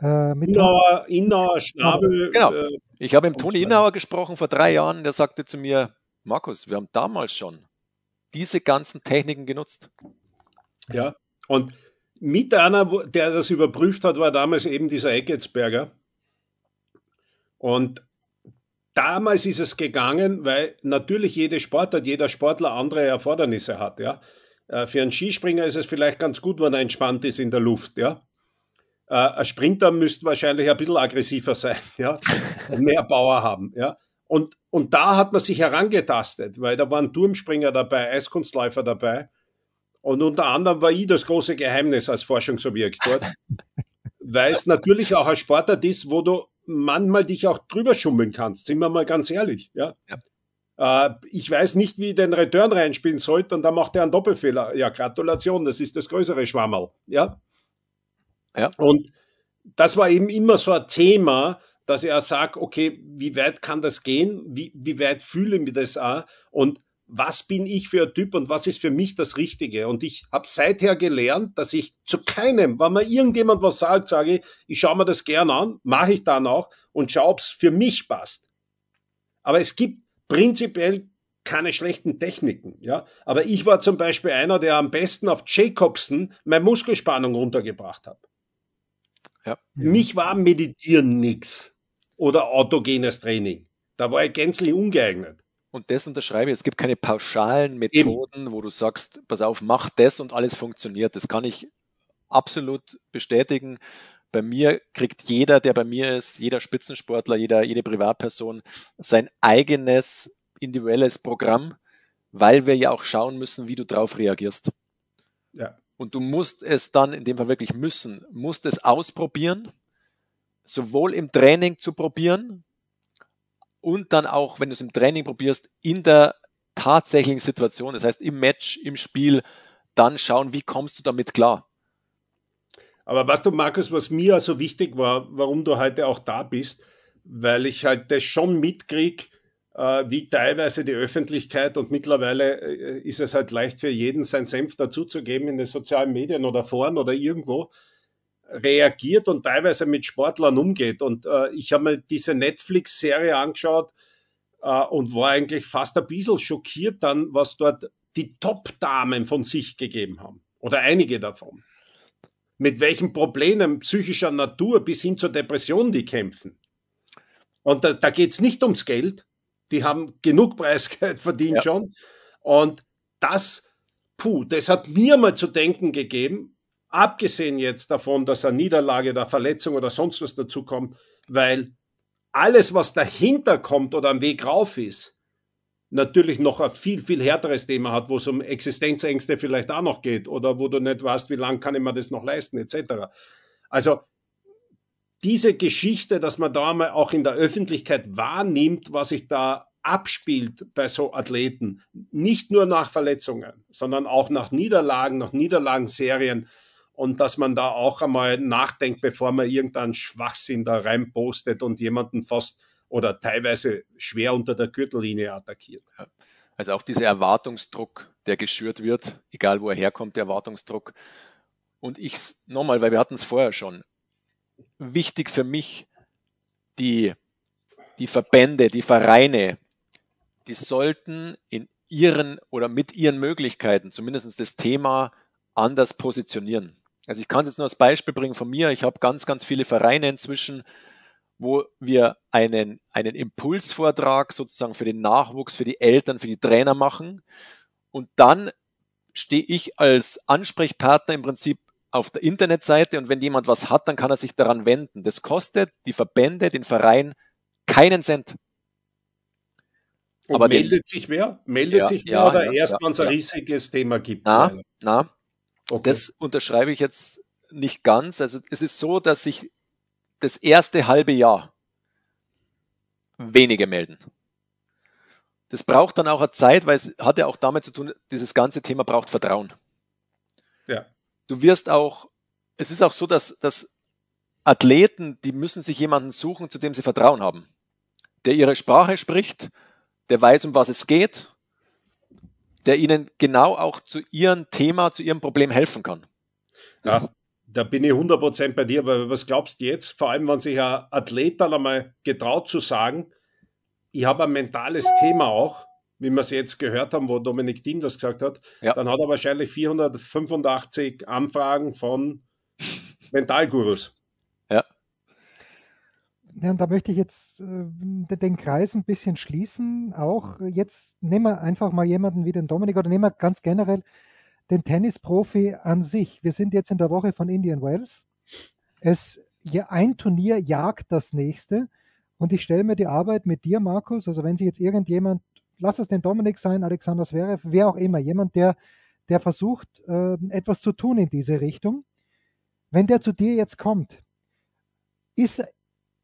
äh, mit Innauer, Innauer Schnabel. Genau. Äh, ich habe mit Toni Innauer gesprochen vor drei Jahren, der sagte zu mir, Markus, wir haben damals schon diese ganzen Techniken genutzt. Ja, und mit einer, der das überprüft hat, war damals eben dieser Ecketsberger. Und damals ist es gegangen, weil natürlich jede Sportart, jeder Sportler andere Erfordernisse hat, ja. Äh, für einen Skispringer ist es vielleicht ganz gut, wenn er entspannt ist in der Luft, ja. Äh, ein Sprinter müsste wahrscheinlich ein bisschen aggressiver sein, ja, mehr Power haben, ja. Und, und da hat man sich herangetastet, weil da waren Turmspringer dabei, Eiskunstläufer dabei. Und unter anderem war ich das große Geheimnis als Forschungsobjekt dort, weil es natürlich auch ein Sportart ist, wo du manchmal dich auch drüber schummeln kannst, sind wir mal ganz ehrlich, ja. ja. Äh, ich weiß nicht, wie ich den Return reinspielen sollte und da macht er einen Doppelfehler. Ja, Gratulation, das ist das größere Schwammerl, ja. Ja. Und das war eben immer so ein Thema, dass ich auch sage, okay, wie weit kann das gehen? Wie, wie weit fühle ich mir das auch? Und was bin ich für ein Typ und was ist für mich das Richtige? Und ich habe seither gelernt, dass ich zu keinem, wenn mir irgendjemand was sagt, sage ich, ich schaue mir das gern an, mache ich dann auch und schaue, ob es für mich passt. Aber es gibt prinzipiell keine schlechten Techniken, ja. Aber ich war zum Beispiel einer, der am besten auf Jacobson meine Muskelspannung runtergebracht hat. Ja. Mich war Meditieren nix oder autogenes Training. Da war ich gänzlich ungeeignet. Und das unterschreibe ich. Es gibt keine pauschalen Methoden, Eben. wo du sagst, pass auf, mach das und alles funktioniert. Das kann ich absolut bestätigen. Bei mir kriegt jeder, der bei mir ist, jeder Spitzensportler, jeder, jede Privatperson sein eigenes individuelles Programm, weil wir ja auch schauen müssen, wie du drauf reagierst. Ja. Und du musst es dann, in dem Fall wirklich müssen, musst es ausprobieren, sowohl im Training zu probieren und dann auch, wenn du es im Training probierst, in der tatsächlichen Situation, das heißt im Match, im Spiel, dann schauen, wie kommst du damit klar. Aber weißt du, Markus, was mir also wichtig war, warum du heute auch da bist, weil ich halt das schon mitkriege, äh, wie teilweise die Öffentlichkeit und mittlerweile äh, ist es halt leicht für jeden, sein Senf dazuzugeben in den sozialen Medien oder Foren oder irgendwo reagiert und teilweise mit Sportlern umgeht. Und äh, ich habe mir diese Netflix-Serie angeschaut äh, und war eigentlich fast ein bisschen schockiert dann, was dort die Top-Damen von sich gegeben haben. Oder einige davon. Mit welchen Problemen psychischer Natur bis hin zur Depression die kämpfen. Und da, da geht es nicht ums Geld, die haben genug Preisgeld verdient ja. schon. Und das, puh, das hat mir mal zu denken gegeben, abgesehen jetzt davon, dass eine Niederlage, der Verletzung oder sonst was dazukommt, weil alles, was dahinter kommt oder am Weg rauf ist, natürlich noch ein viel, viel härteres Thema hat, wo es um Existenzängste vielleicht auch noch geht oder wo du nicht weißt, wie lange kann ich mir das noch leisten, etc. Also diese Geschichte, dass man da mal auch in der Öffentlichkeit wahrnimmt, was sich da abspielt bei so Athleten, nicht nur nach Verletzungen, sondern auch nach Niederlagen, nach Niederlagenserien und dass man da auch einmal nachdenkt, bevor man irgendeinen Schwachsinn da reinpostet und jemanden fast oder teilweise schwer unter der Gürtellinie attackiert. Ja. Also auch dieser Erwartungsdruck, der geschürt wird, egal wo er herkommt, der Erwartungsdruck. Und ich nochmal, weil wir hatten es vorher schon, wichtig für mich, die, die Verbände, die Vereine, die sollten in ihren oder mit ihren Möglichkeiten zumindest das Thema anders positionieren. Also ich kann es jetzt nur als Beispiel bringen von mir. Ich habe ganz, ganz viele Vereine inzwischen, wo wir einen, einen Impulsvortrag sozusagen für den Nachwuchs, für die Eltern, für die Trainer machen. Und dann stehe ich als Ansprechpartner im Prinzip auf der Internetseite und wenn jemand was hat, dann kann er sich daran wenden. Das kostet die Verbände, den Verein keinen Cent. Und Aber meldet die, sich wer? Meldet ja, sich wer ja, oder ja, erst, wenn es ein riesiges Thema gibt? Na, na, okay. das unterschreibe ich jetzt nicht ganz. Also es ist so, dass sich das erste halbe Jahr wenige melden. Das braucht dann auch eine Zeit, weil es hat ja auch damit zu tun, dieses ganze Thema braucht Vertrauen. Ja. Du wirst auch, es ist auch so, dass, dass Athleten, die müssen sich jemanden suchen, zu dem sie Vertrauen haben, der ihre Sprache spricht, der weiß, um was es geht, der ihnen genau auch zu ihrem Thema, zu ihrem Problem helfen kann. Das, ja, da bin ich 100% bei dir, aber was glaubst du jetzt, vor allem wenn sich ein Athlet dann einmal getraut zu sagen, ich habe ein mentales Thema auch, wie wir es jetzt gehört haben, wo Dominik Thiem das gesagt hat, ja. dann hat er wahrscheinlich 485 Anfragen von Mentalgurus. Ja. Und da möchte ich jetzt äh, den Kreis ein bisschen schließen. Auch jetzt nehmen wir einfach mal jemanden wie den Dominik oder nehmen wir ganz generell den Tennisprofi an sich. Wir sind jetzt in der Woche von Indian Wells. Es ja, ein Turnier jagt das nächste. Und ich stelle mir die Arbeit mit dir, Markus, also wenn sich jetzt irgendjemand, lass es den Dominik sein, Alexander Zverev, wer auch immer, jemand, der, der versucht, äh, etwas zu tun in diese Richtung, wenn der zu dir jetzt kommt, ist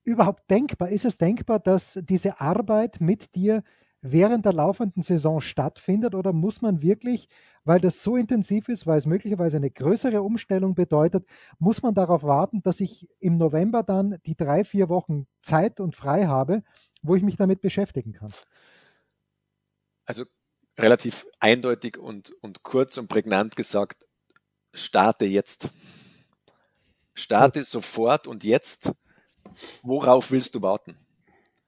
überhaupt denkbar, ist es denkbar, dass diese Arbeit mit dir während der laufenden Saison stattfindet oder muss man wirklich, weil das so intensiv ist, weil es möglicherweise eine größere Umstellung bedeutet, muss man darauf warten, dass ich im November dann die drei, vier Wochen Zeit und frei habe, wo ich mich damit beschäftigen kann? Also relativ eindeutig und, und kurz und prägnant gesagt, starte jetzt. Starte sofort und jetzt. Worauf willst du warten?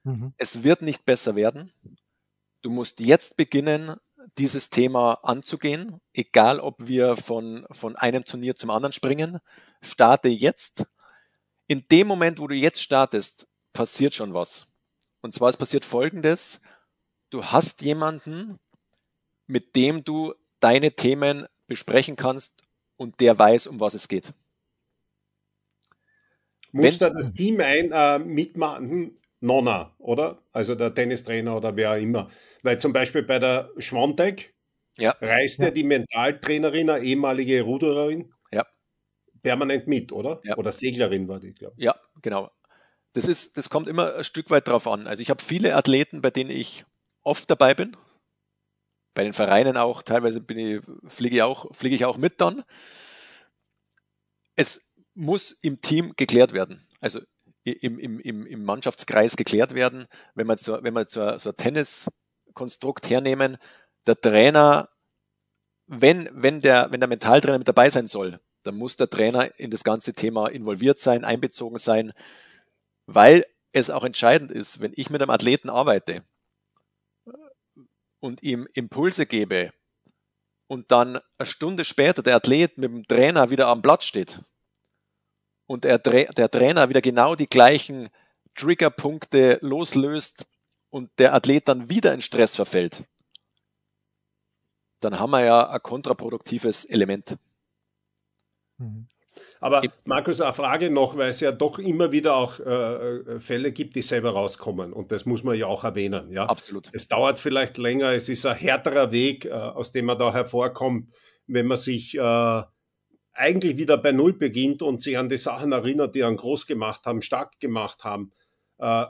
Mhm. Es wird nicht besser werden. Du musst jetzt beginnen, dieses Thema anzugehen, egal ob wir von, von einem Turnier zum anderen springen. Starte jetzt. In dem Moment, wo du jetzt startest, passiert schon was. Und zwar es passiert Folgendes. Du hast jemanden, mit dem du deine Themen besprechen kannst und der weiß, um was es geht. Muss da das Team ein äh, mitmachen, Nonna, oder? Also der Tennistrainer oder wer auch immer. Weil zum Beispiel bei der Schwantek ja. reist ja. die Mentaltrainerin, eine ehemalige Rudererin, ja. permanent mit, oder? Ja. Oder Seglerin war die, glaube ich. Ja, genau. Das, ist, das kommt immer ein Stück weit drauf an. Also ich habe viele Athleten, bei denen ich oft dabei bin. Bei den Vereinen auch, teilweise bin ich, fliege, ich auch, fliege ich auch mit dann. Es muss im Team geklärt werden. Also im, im, im, Mannschaftskreis geklärt werden. Wenn wir so, wenn wir so, so ein Tenniskonstrukt hernehmen, der Trainer, wenn, wenn, der, wenn der Mentaltrainer mit dabei sein soll, dann muss der Trainer in das ganze Thema involviert sein, einbezogen sein, weil es auch entscheidend ist, wenn ich mit einem Athleten arbeite und ihm Impulse gebe und dann eine Stunde später der Athlet mit dem Trainer wieder am Platz steht, und der, der Trainer wieder genau die gleichen Triggerpunkte loslöst und der Athlet dann wieder in Stress verfällt, dann haben wir ja ein kontraproduktives Element. Mhm. Aber Markus, eine Frage noch, weil es ja doch immer wieder auch äh, äh, Fälle gibt, die selber rauskommen. Und das muss man ja auch erwähnen. Ja? Absolut. Es dauert vielleicht länger, es ist ein härterer Weg, äh, aus dem man da hervorkommt, wenn man sich äh, eigentlich wieder bei Null beginnt und sich an die Sachen erinnert, die einen groß gemacht haben, stark gemacht haben, äh,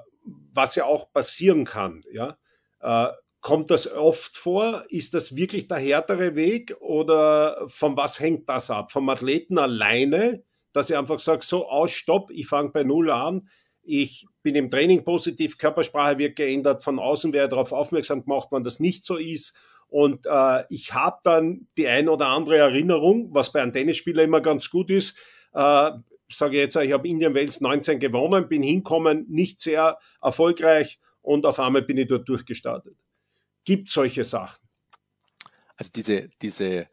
was ja auch passieren kann. Ja? Äh, Kommt das oft vor? Ist das wirklich der härtere Weg oder von was hängt das ab? Vom Athleten alleine, dass er einfach sagt, so aus, stopp, ich fange bei Null an, ich bin im Training positiv, Körpersprache wird geändert, von außen werde darauf aufmerksam gemacht, wenn das nicht so ist. Und äh, ich habe dann die ein oder andere Erinnerung, was bei einem Tennisspieler immer ganz gut ist. Äh, sage jetzt, ich habe Indian Wales 19 gewonnen, bin hinkommen, nicht sehr erfolgreich und auf einmal bin ich dort durchgestartet. Gibt solche Sachen? Also diese, diese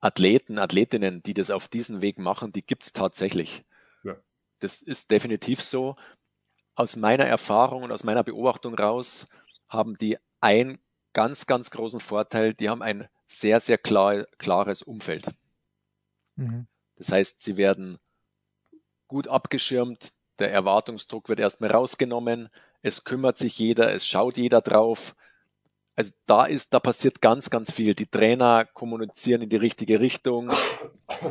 Athleten, Athletinnen, die das auf diesen Weg machen, die gibt es tatsächlich. Ja. Das ist definitiv so. Aus meiner Erfahrung und aus meiner Beobachtung raus haben die einen ganz, ganz großen Vorteil, die haben ein sehr, sehr klar, klares Umfeld. Mhm. Das heißt, sie werden gut abgeschirmt, der Erwartungsdruck wird erstmal rausgenommen, es kümmert sich jeder, es schaut jeder drauf. Also da ist, da passiert ganz, ganz viel. Die Trainer kommunizieren in die richtige Richtung.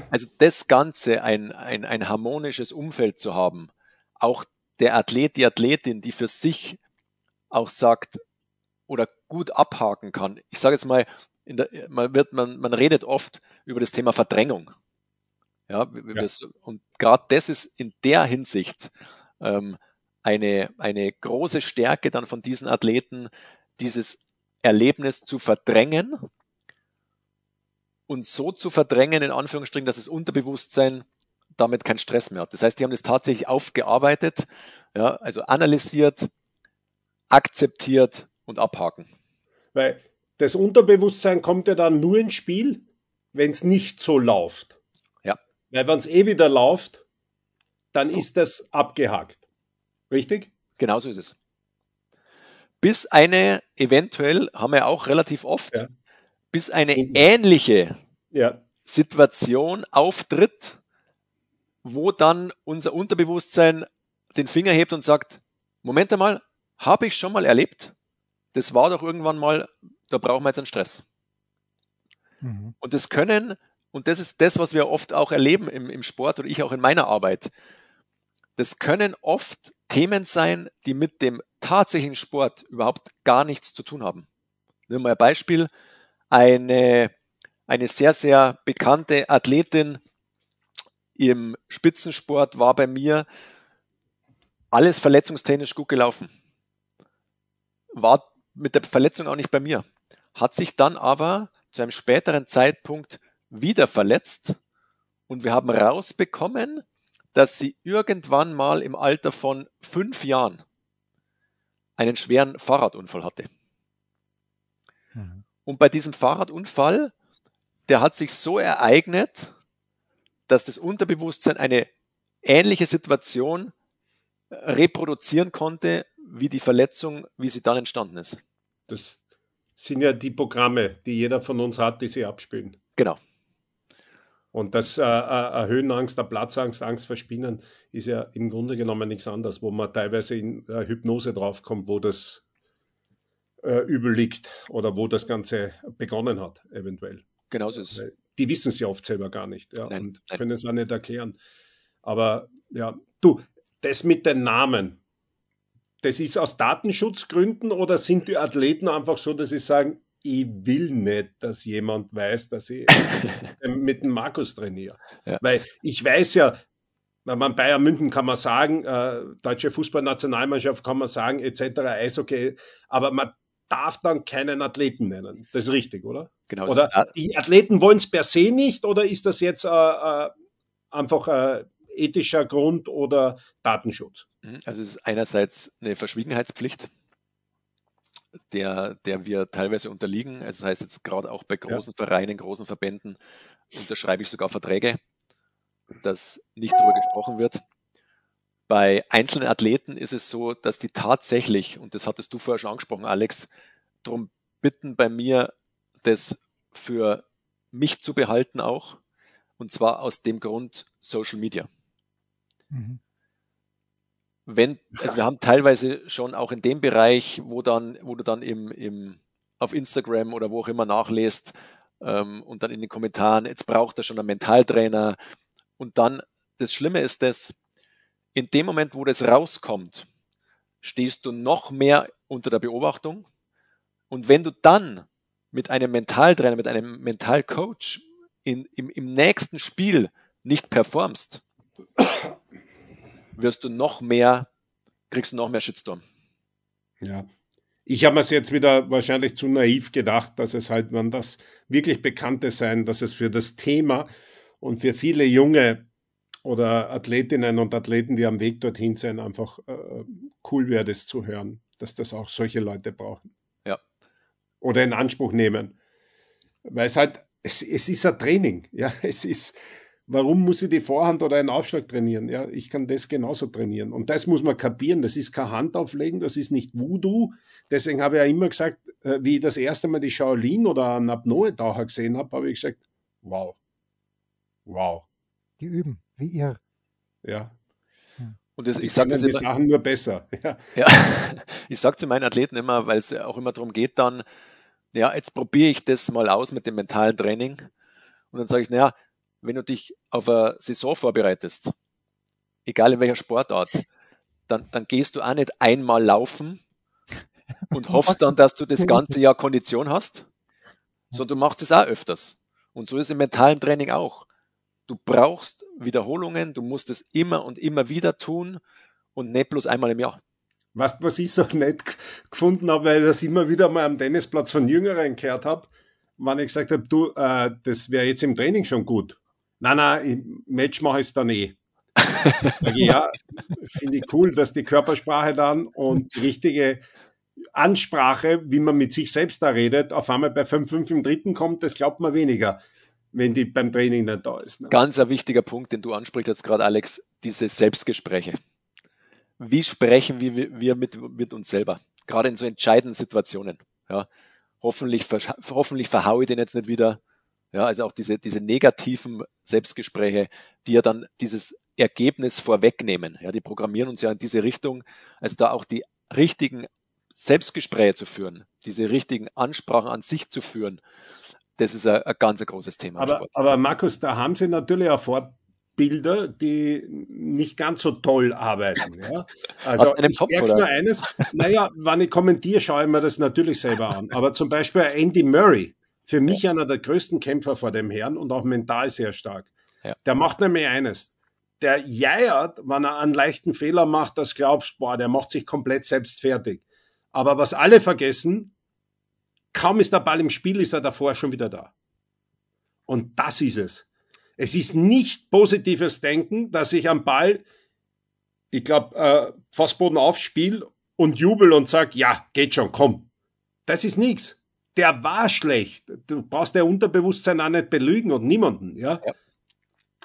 Also das Ganze, ein, ein, ein harmonisches Umfeld zu haben, auch der Athlet, die Athletin, die für sich auch sagt oder gut abhaken kann. Ich sage jetzt mal, der, man, wird, man, man redet oft über das Thema Verdrängung. Ja, ja. und gerade das ist in der Hinsicht ähm, eine, eine große Stärke dann von diesen Athleten, dieses Erlebnis zu verdrängen und so zu verdrängen, in Anführungsstrichen, dass das Unterbewusstsein damit keinen Stress mehr hat. Das heißt, die haben das tatsächlich aufgearbeitet, ja, also analysiert, akzeptiert und abhaken. Weil das Unterbewusstsein kommt ja dann nur ins Spiel, wenn es nicht so läuft. Weil wenn es eh wieder läuft, dann ist das abgehakt. Richtig? Genauso ist es. Bis eine, eventuell, haben wir auch relativ oft, ja. bis eine ähnliche ja. Situation auftritt, wo dann unser Unterbewusstsein den Finger hebt und sagt, Moment einmal, habe ich schon mal erlebt? Das war doch irgendwann mal, da brauchen wir jetzt einen Stress. Mhm. Und das können und das ist das, was wir oft auch erleben im, im Sport oder ich auch in meiner Arbeit. Das können oft Themen sein, die mit dem tatsächlichen Sport überhaupt gar nichts zu tun haben. Nur mal ein Beispiel. Eine, eine sehr, sehr bekannte Athletin im Spitzensport war bei mir alles verletzungstechnisch gut gelaufen. War mit der Verletzung auch nicht bei mir. Hat sich dann aber zu einem späteren Zeitpunkt wieder verletzt und wir haben rausbekommen, dass sie irgendwann mal im Alter von fünf Jahren einen schweren Fahrradunfall hatte. Mhm. Und bei diesem Fahrradunfall, der hat sich so ereignet, dass das Unterbewusstsein eine ähnliche Situation reproduzieren konnte, wie die Verletzung, wie sie dann entstanden ist. Das sind ja die Programme, die jeder von uns hat, die sie abspielen. Genau. Und das äh, äh, Höhenangst, der Platzangst, Angst vor Spinnen ist ja im Grunde genommen nichts anderes, wo man teilweise in äh, Hypnose draufkommt, wo das äh, übel liegt oder wo das Ganze begonnen hat, eventuell. Genauso ist es. Die wissen es ja oft selber gar nicht ja, nein, und nein. können es auch nicht erklären. Aber ja, du, das mit den Namen, das ist aus Datenschutzgründen oder sind die Athleten einfach so, dass sie sagen, ich will nicht, dass jemand weiß, dass ich mit dem Markus trainiere. Ja. Weil ich weiß ja, wenn man Bayern München kann man sagen, äh, deutsche Fußballnationalmannschaft kann man sagen, etc., Eishockey, aber man darf dann keinen Athleten nennen. Das ist richtig, oder? Genau. Oder die Athleten wollen es per se nicht, oder ist das jetzt äh, äh, einfach äh, ethischer Grund oder Datenschutz? Mhm, also es ist einerseits eine Verschwiegenheitspflicht der, der wir teilweise unterliegen. Also das heißt jetzt gerade auch bei großen ja. Vereinen, großen Verbänden unterschreibe ich sogar Verträge, dass nicht darüber gesprochen wird. Bei einzelnen Athleten ist es so, dass die tatsächlich, und das hattest du vorher schon angesprochen, Alex, darum bitten bei mir, das für mich zu behalten auch. Und zwar aus dem Grund Social Media. Mhm wenn, also wir haben teilweise schon auch in dem Bereich, wo dann, wo du dann im, im, auf Instagram oder wo auch immer nachlässt ähm, und dann in den Kommentaren, jetzt braucht er schon einen Mentaltrainer. Und dann, das Schlimme ist das, in dem Moment, wo das rauskommt, stehst du noch mehr unter der Beobachtung Und wenn du dann mit einem Mentaltrainer, mit einem Mentalcoach in, im, im nächsten Spiel nicht performst, wirst du noch mehr, kriegst du noch mehr Shitstorm. Ja. Ich habe mir es jetzt wieder wahrscheinlich zu naiv gedacht, dass es halt, wenn das wirklich Bekannte sein, dass es für das Thema und für viele junge oder Athletinnen und Athleten, die am Weg dorthin sind, einfach äh, cool wäre, das zu hören, dass das auch solche Leute brauchen. Ja. Oder in Anspruch nehmen. Weil es halt, es, es ist ein Training. Ja, es ist, warum muss ich die Vorhand oder einen Aufschlag trainieren? Ja, ich kann das genauso trainieren. Und das muss man kapieren. Das ist kein Handauflegen, das ist nicht Voodoo. Deswegen habe ich ja immer gesagt, äh, wie ich das erste Mal die Shaolin oder einen Apnoe-Taucher gesehen habe, habe ich gesagt, wow. Wow. Die üben, wie ihr. Ja. Und das, ich sage das die immer, Sachen nur besser. Ja. ja, ich sage zu meinen Athleten immer, weil es auch immer darum geht, dann, ja, jetzt probiere ich das mal aus mit dem mentalen Training. Und dann sage ich, naja, wenn du dich auf eine Saison vorbereitest, egal in welcher Sportart, dann, dann gehst du auch nicht einmal laufen und hoffst dann, dass du das ganze Jahr Kondition hast, sondern du machst es auch öfters. Und so ist es im mentalen Training auch. Du brauchst Wiederholungen, du musst es immer und immer wieder tun und nicht bloß einmal im Jahr. Was, was ich so nett gefunden habe, weil ich das immer wieder mal am Tennisplatz von Jüngeren gehört habe, wenn ich gesagt habe, du, äh, das wäre jetzt im Training schon gut. Nein, nein, Match mache ich es dann eh. Sage ich, ja, finde ich cool, dass die Körpersprache dann und die richtige Ansprache, wie man mit sich selbst da redet, auf einmal bei 5-5 im dritten kommt, das glaubt man weniger wenn die beim Training nicht da ist. Ne? Ganz ein wichtiger Punkt, den du ansprichst jetzt gerade, Alex, diese Selbstgespräche. Wie sprechen wir, wir mit, mit uns selber? Gerade in so entscheidenden Situationen. Ja, hoffentlich, hoffentlich verhaue ich den jetzt nicht wieder. Ja, also auch diese, diese negativen Selbstgespräche, die ja dann dieses Ergebnis vorwegnehmen. Ja, die programmieren uns ja in diese Richtung, also da auch die richtigen Selbstgespräche zu führen, diese richtigen Ansprachen an sich zu führen das ist ein, ein ganz ein großes Thema. Aber, aber Markus, da haben Sie natürlich auch Vorbilder, die nicht ganz so toll arbeiten. Ja? Also ich Kopf, merke nur eines, naja, wenn ich kommentiere, schaue ich mir das natürlich selber an. Aber zum Beispiel Andy Murray, für mich ja. einer der größten Kämpfer vor dem Herrn und auch mental sehr stark. Ja. Der macht nämlich eines. Der jeiert, wenn er einen leichten Fehler macht, das glaubst, boah, der macht sich komplett selbst fertig. Aber was alle vergessen, Kaum ist der Ball im Spiel, ist er davor schon wieder da. Und das ist es. Es ist nicht positives Denken, dass ich am Ball, ich glaube, äh, Fassboden aufspiele und jubel und sag, ja, geht schon, komm. Das ist nichts. Der war schlecht. Du brauchst der Unterbewusstsein auch nicht belügen und niemanden, ja? ja.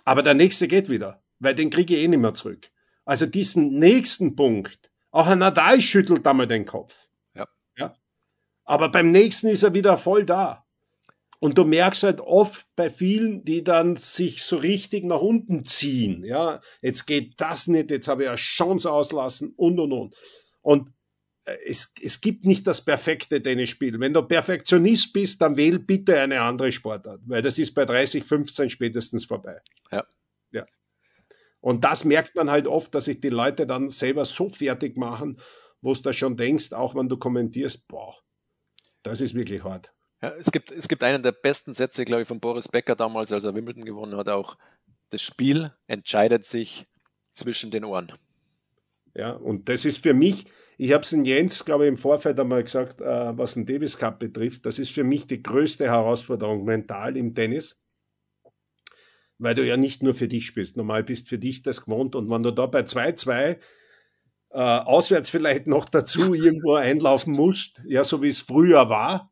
Aber der nächste geht wieder, weil den kriege ich eh nicht mehr zurück. Also diesen nächsten Punkt, auch ein Nadal schüttelt da mal den Kopf. Aber beim nächsten ist er wieder voll da. Und du merkst halt oft bei vielen, die dann sich so richtig nach unten ziehen. Ja, jetzt geht das nicht, jetzt habe ich eine Chance auslassen und und und. Und es, es gibt nicht das perfekte Tennisspiel. Wenn du Perfektionist bist, dann wähl bitte eine andere Sportart, weil das ist bei 30, 15 spätestens vorbei. Ja. Ja. Und das merkt man halt oft, dass sich die Leute dann selber so fertig machen, wo du da schon denkst, auch wenn du kommentierst, boah, das ist wirklich hart. Ja, es, gibt, es gibt einen der besten Sätze, glaube ich, von Boris Becker damals, als er Wimbledon gewonnen hat, auch. Das Spiel entscheidet sich zwischen den Ohren. Ja, und das ist für mich, ich habe es in Jens, glaube ich, im Vorfeld einmal gesagt, äh, was den Davis Cup betrifft, das ist für mich die größte Herausforderung mental im Tennis, weil du ja nicht nur für dich spielst. Normal bist für dich das gewohnt und wenn du da bei 2-2 äh, auswärts vielleicht noch dazu irgendwo einlaufen musst, ja, so wie es früher war.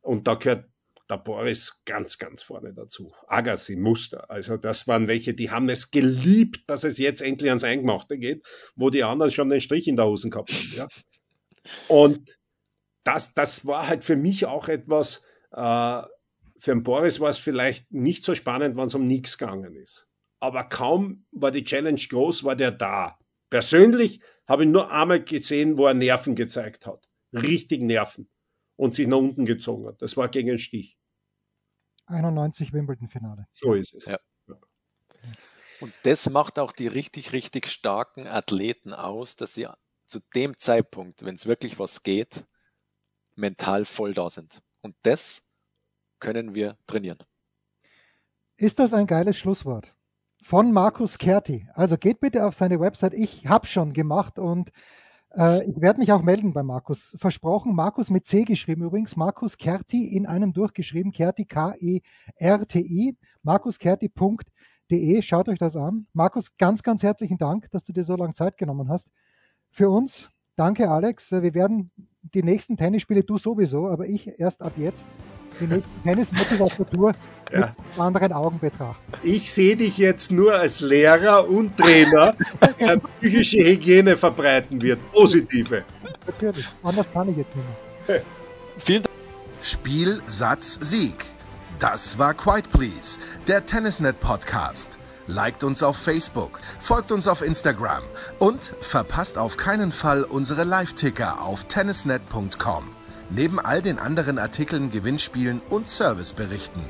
Und da gehört der Boris ganz, ganz vorne dazu. Agassi, Muster. Also das waren welche, die haben es geliebt, dass es jetzt endlich ans Eingemachte geht, wo die anderen schon den Strich in der Hosen gehabt haben. Ja. Und das, das war halt für mich auch etwas, äh, für den Boris war es vielleicht nicht so spannend, wenn es um nichts gegangen ist. Aber kaum war die Challenge groß, war der da. Persönlich habe ich nur einmal gesehen, wo er Nerven gezeigt hat. Richtig Nerven. Und sich nach unten gezogen hat. Das war gegen den Stich. 91 Wimbledon-Finale. So ist es. Ja. Und das macht auch die richtig, richtig starken Athleten aus, dass sie zu dem Zeitpunkt, wenn es wirklich was geht, mental voll da sind. Und das können wir trainieren. Ist das ein geiles Schlusswort? Von Markus Kerti. Also geht bitte auf seine Website. Ich habe schon gemacht und äh, ich werde mich auch melden bei Markus. Versprochen, Markus mit C geschrieben übrigens. Markus Kerti in einem durchgeschrieben. Kerti K-E-R-T-I. markuskerti.de. Schaut euch das an. Markus, ganz, ganz herzlichen Dank, dass du dir so lange Zeit genommen hast. Für uns, danke Alex. Wir werden die nächsten Tennisspiele, du sowieso, aber ich erst ab jetzt, nächsten Tennismatches auf der Tour Ja. mit anderen Augen betrachten. Ich sehe dich jetzt nur als Lehrer und Trainer, der psychische Hygiene verbreiten wird. Positive. Natürlich. Anders kann ich jetzt nicht mehr. Vielen Dank. Spiel, Satz, Sieg. Das war Quiet Please, der Tennisnet Podcast. Liked uns auf Facebook, folgt uns auf Instagram und verpasst auf keinen Fall unsere Live-Ticker auf tennisnet.com. Neben all den anderen Artikeln, Gewinnspielen und Serviceberichten.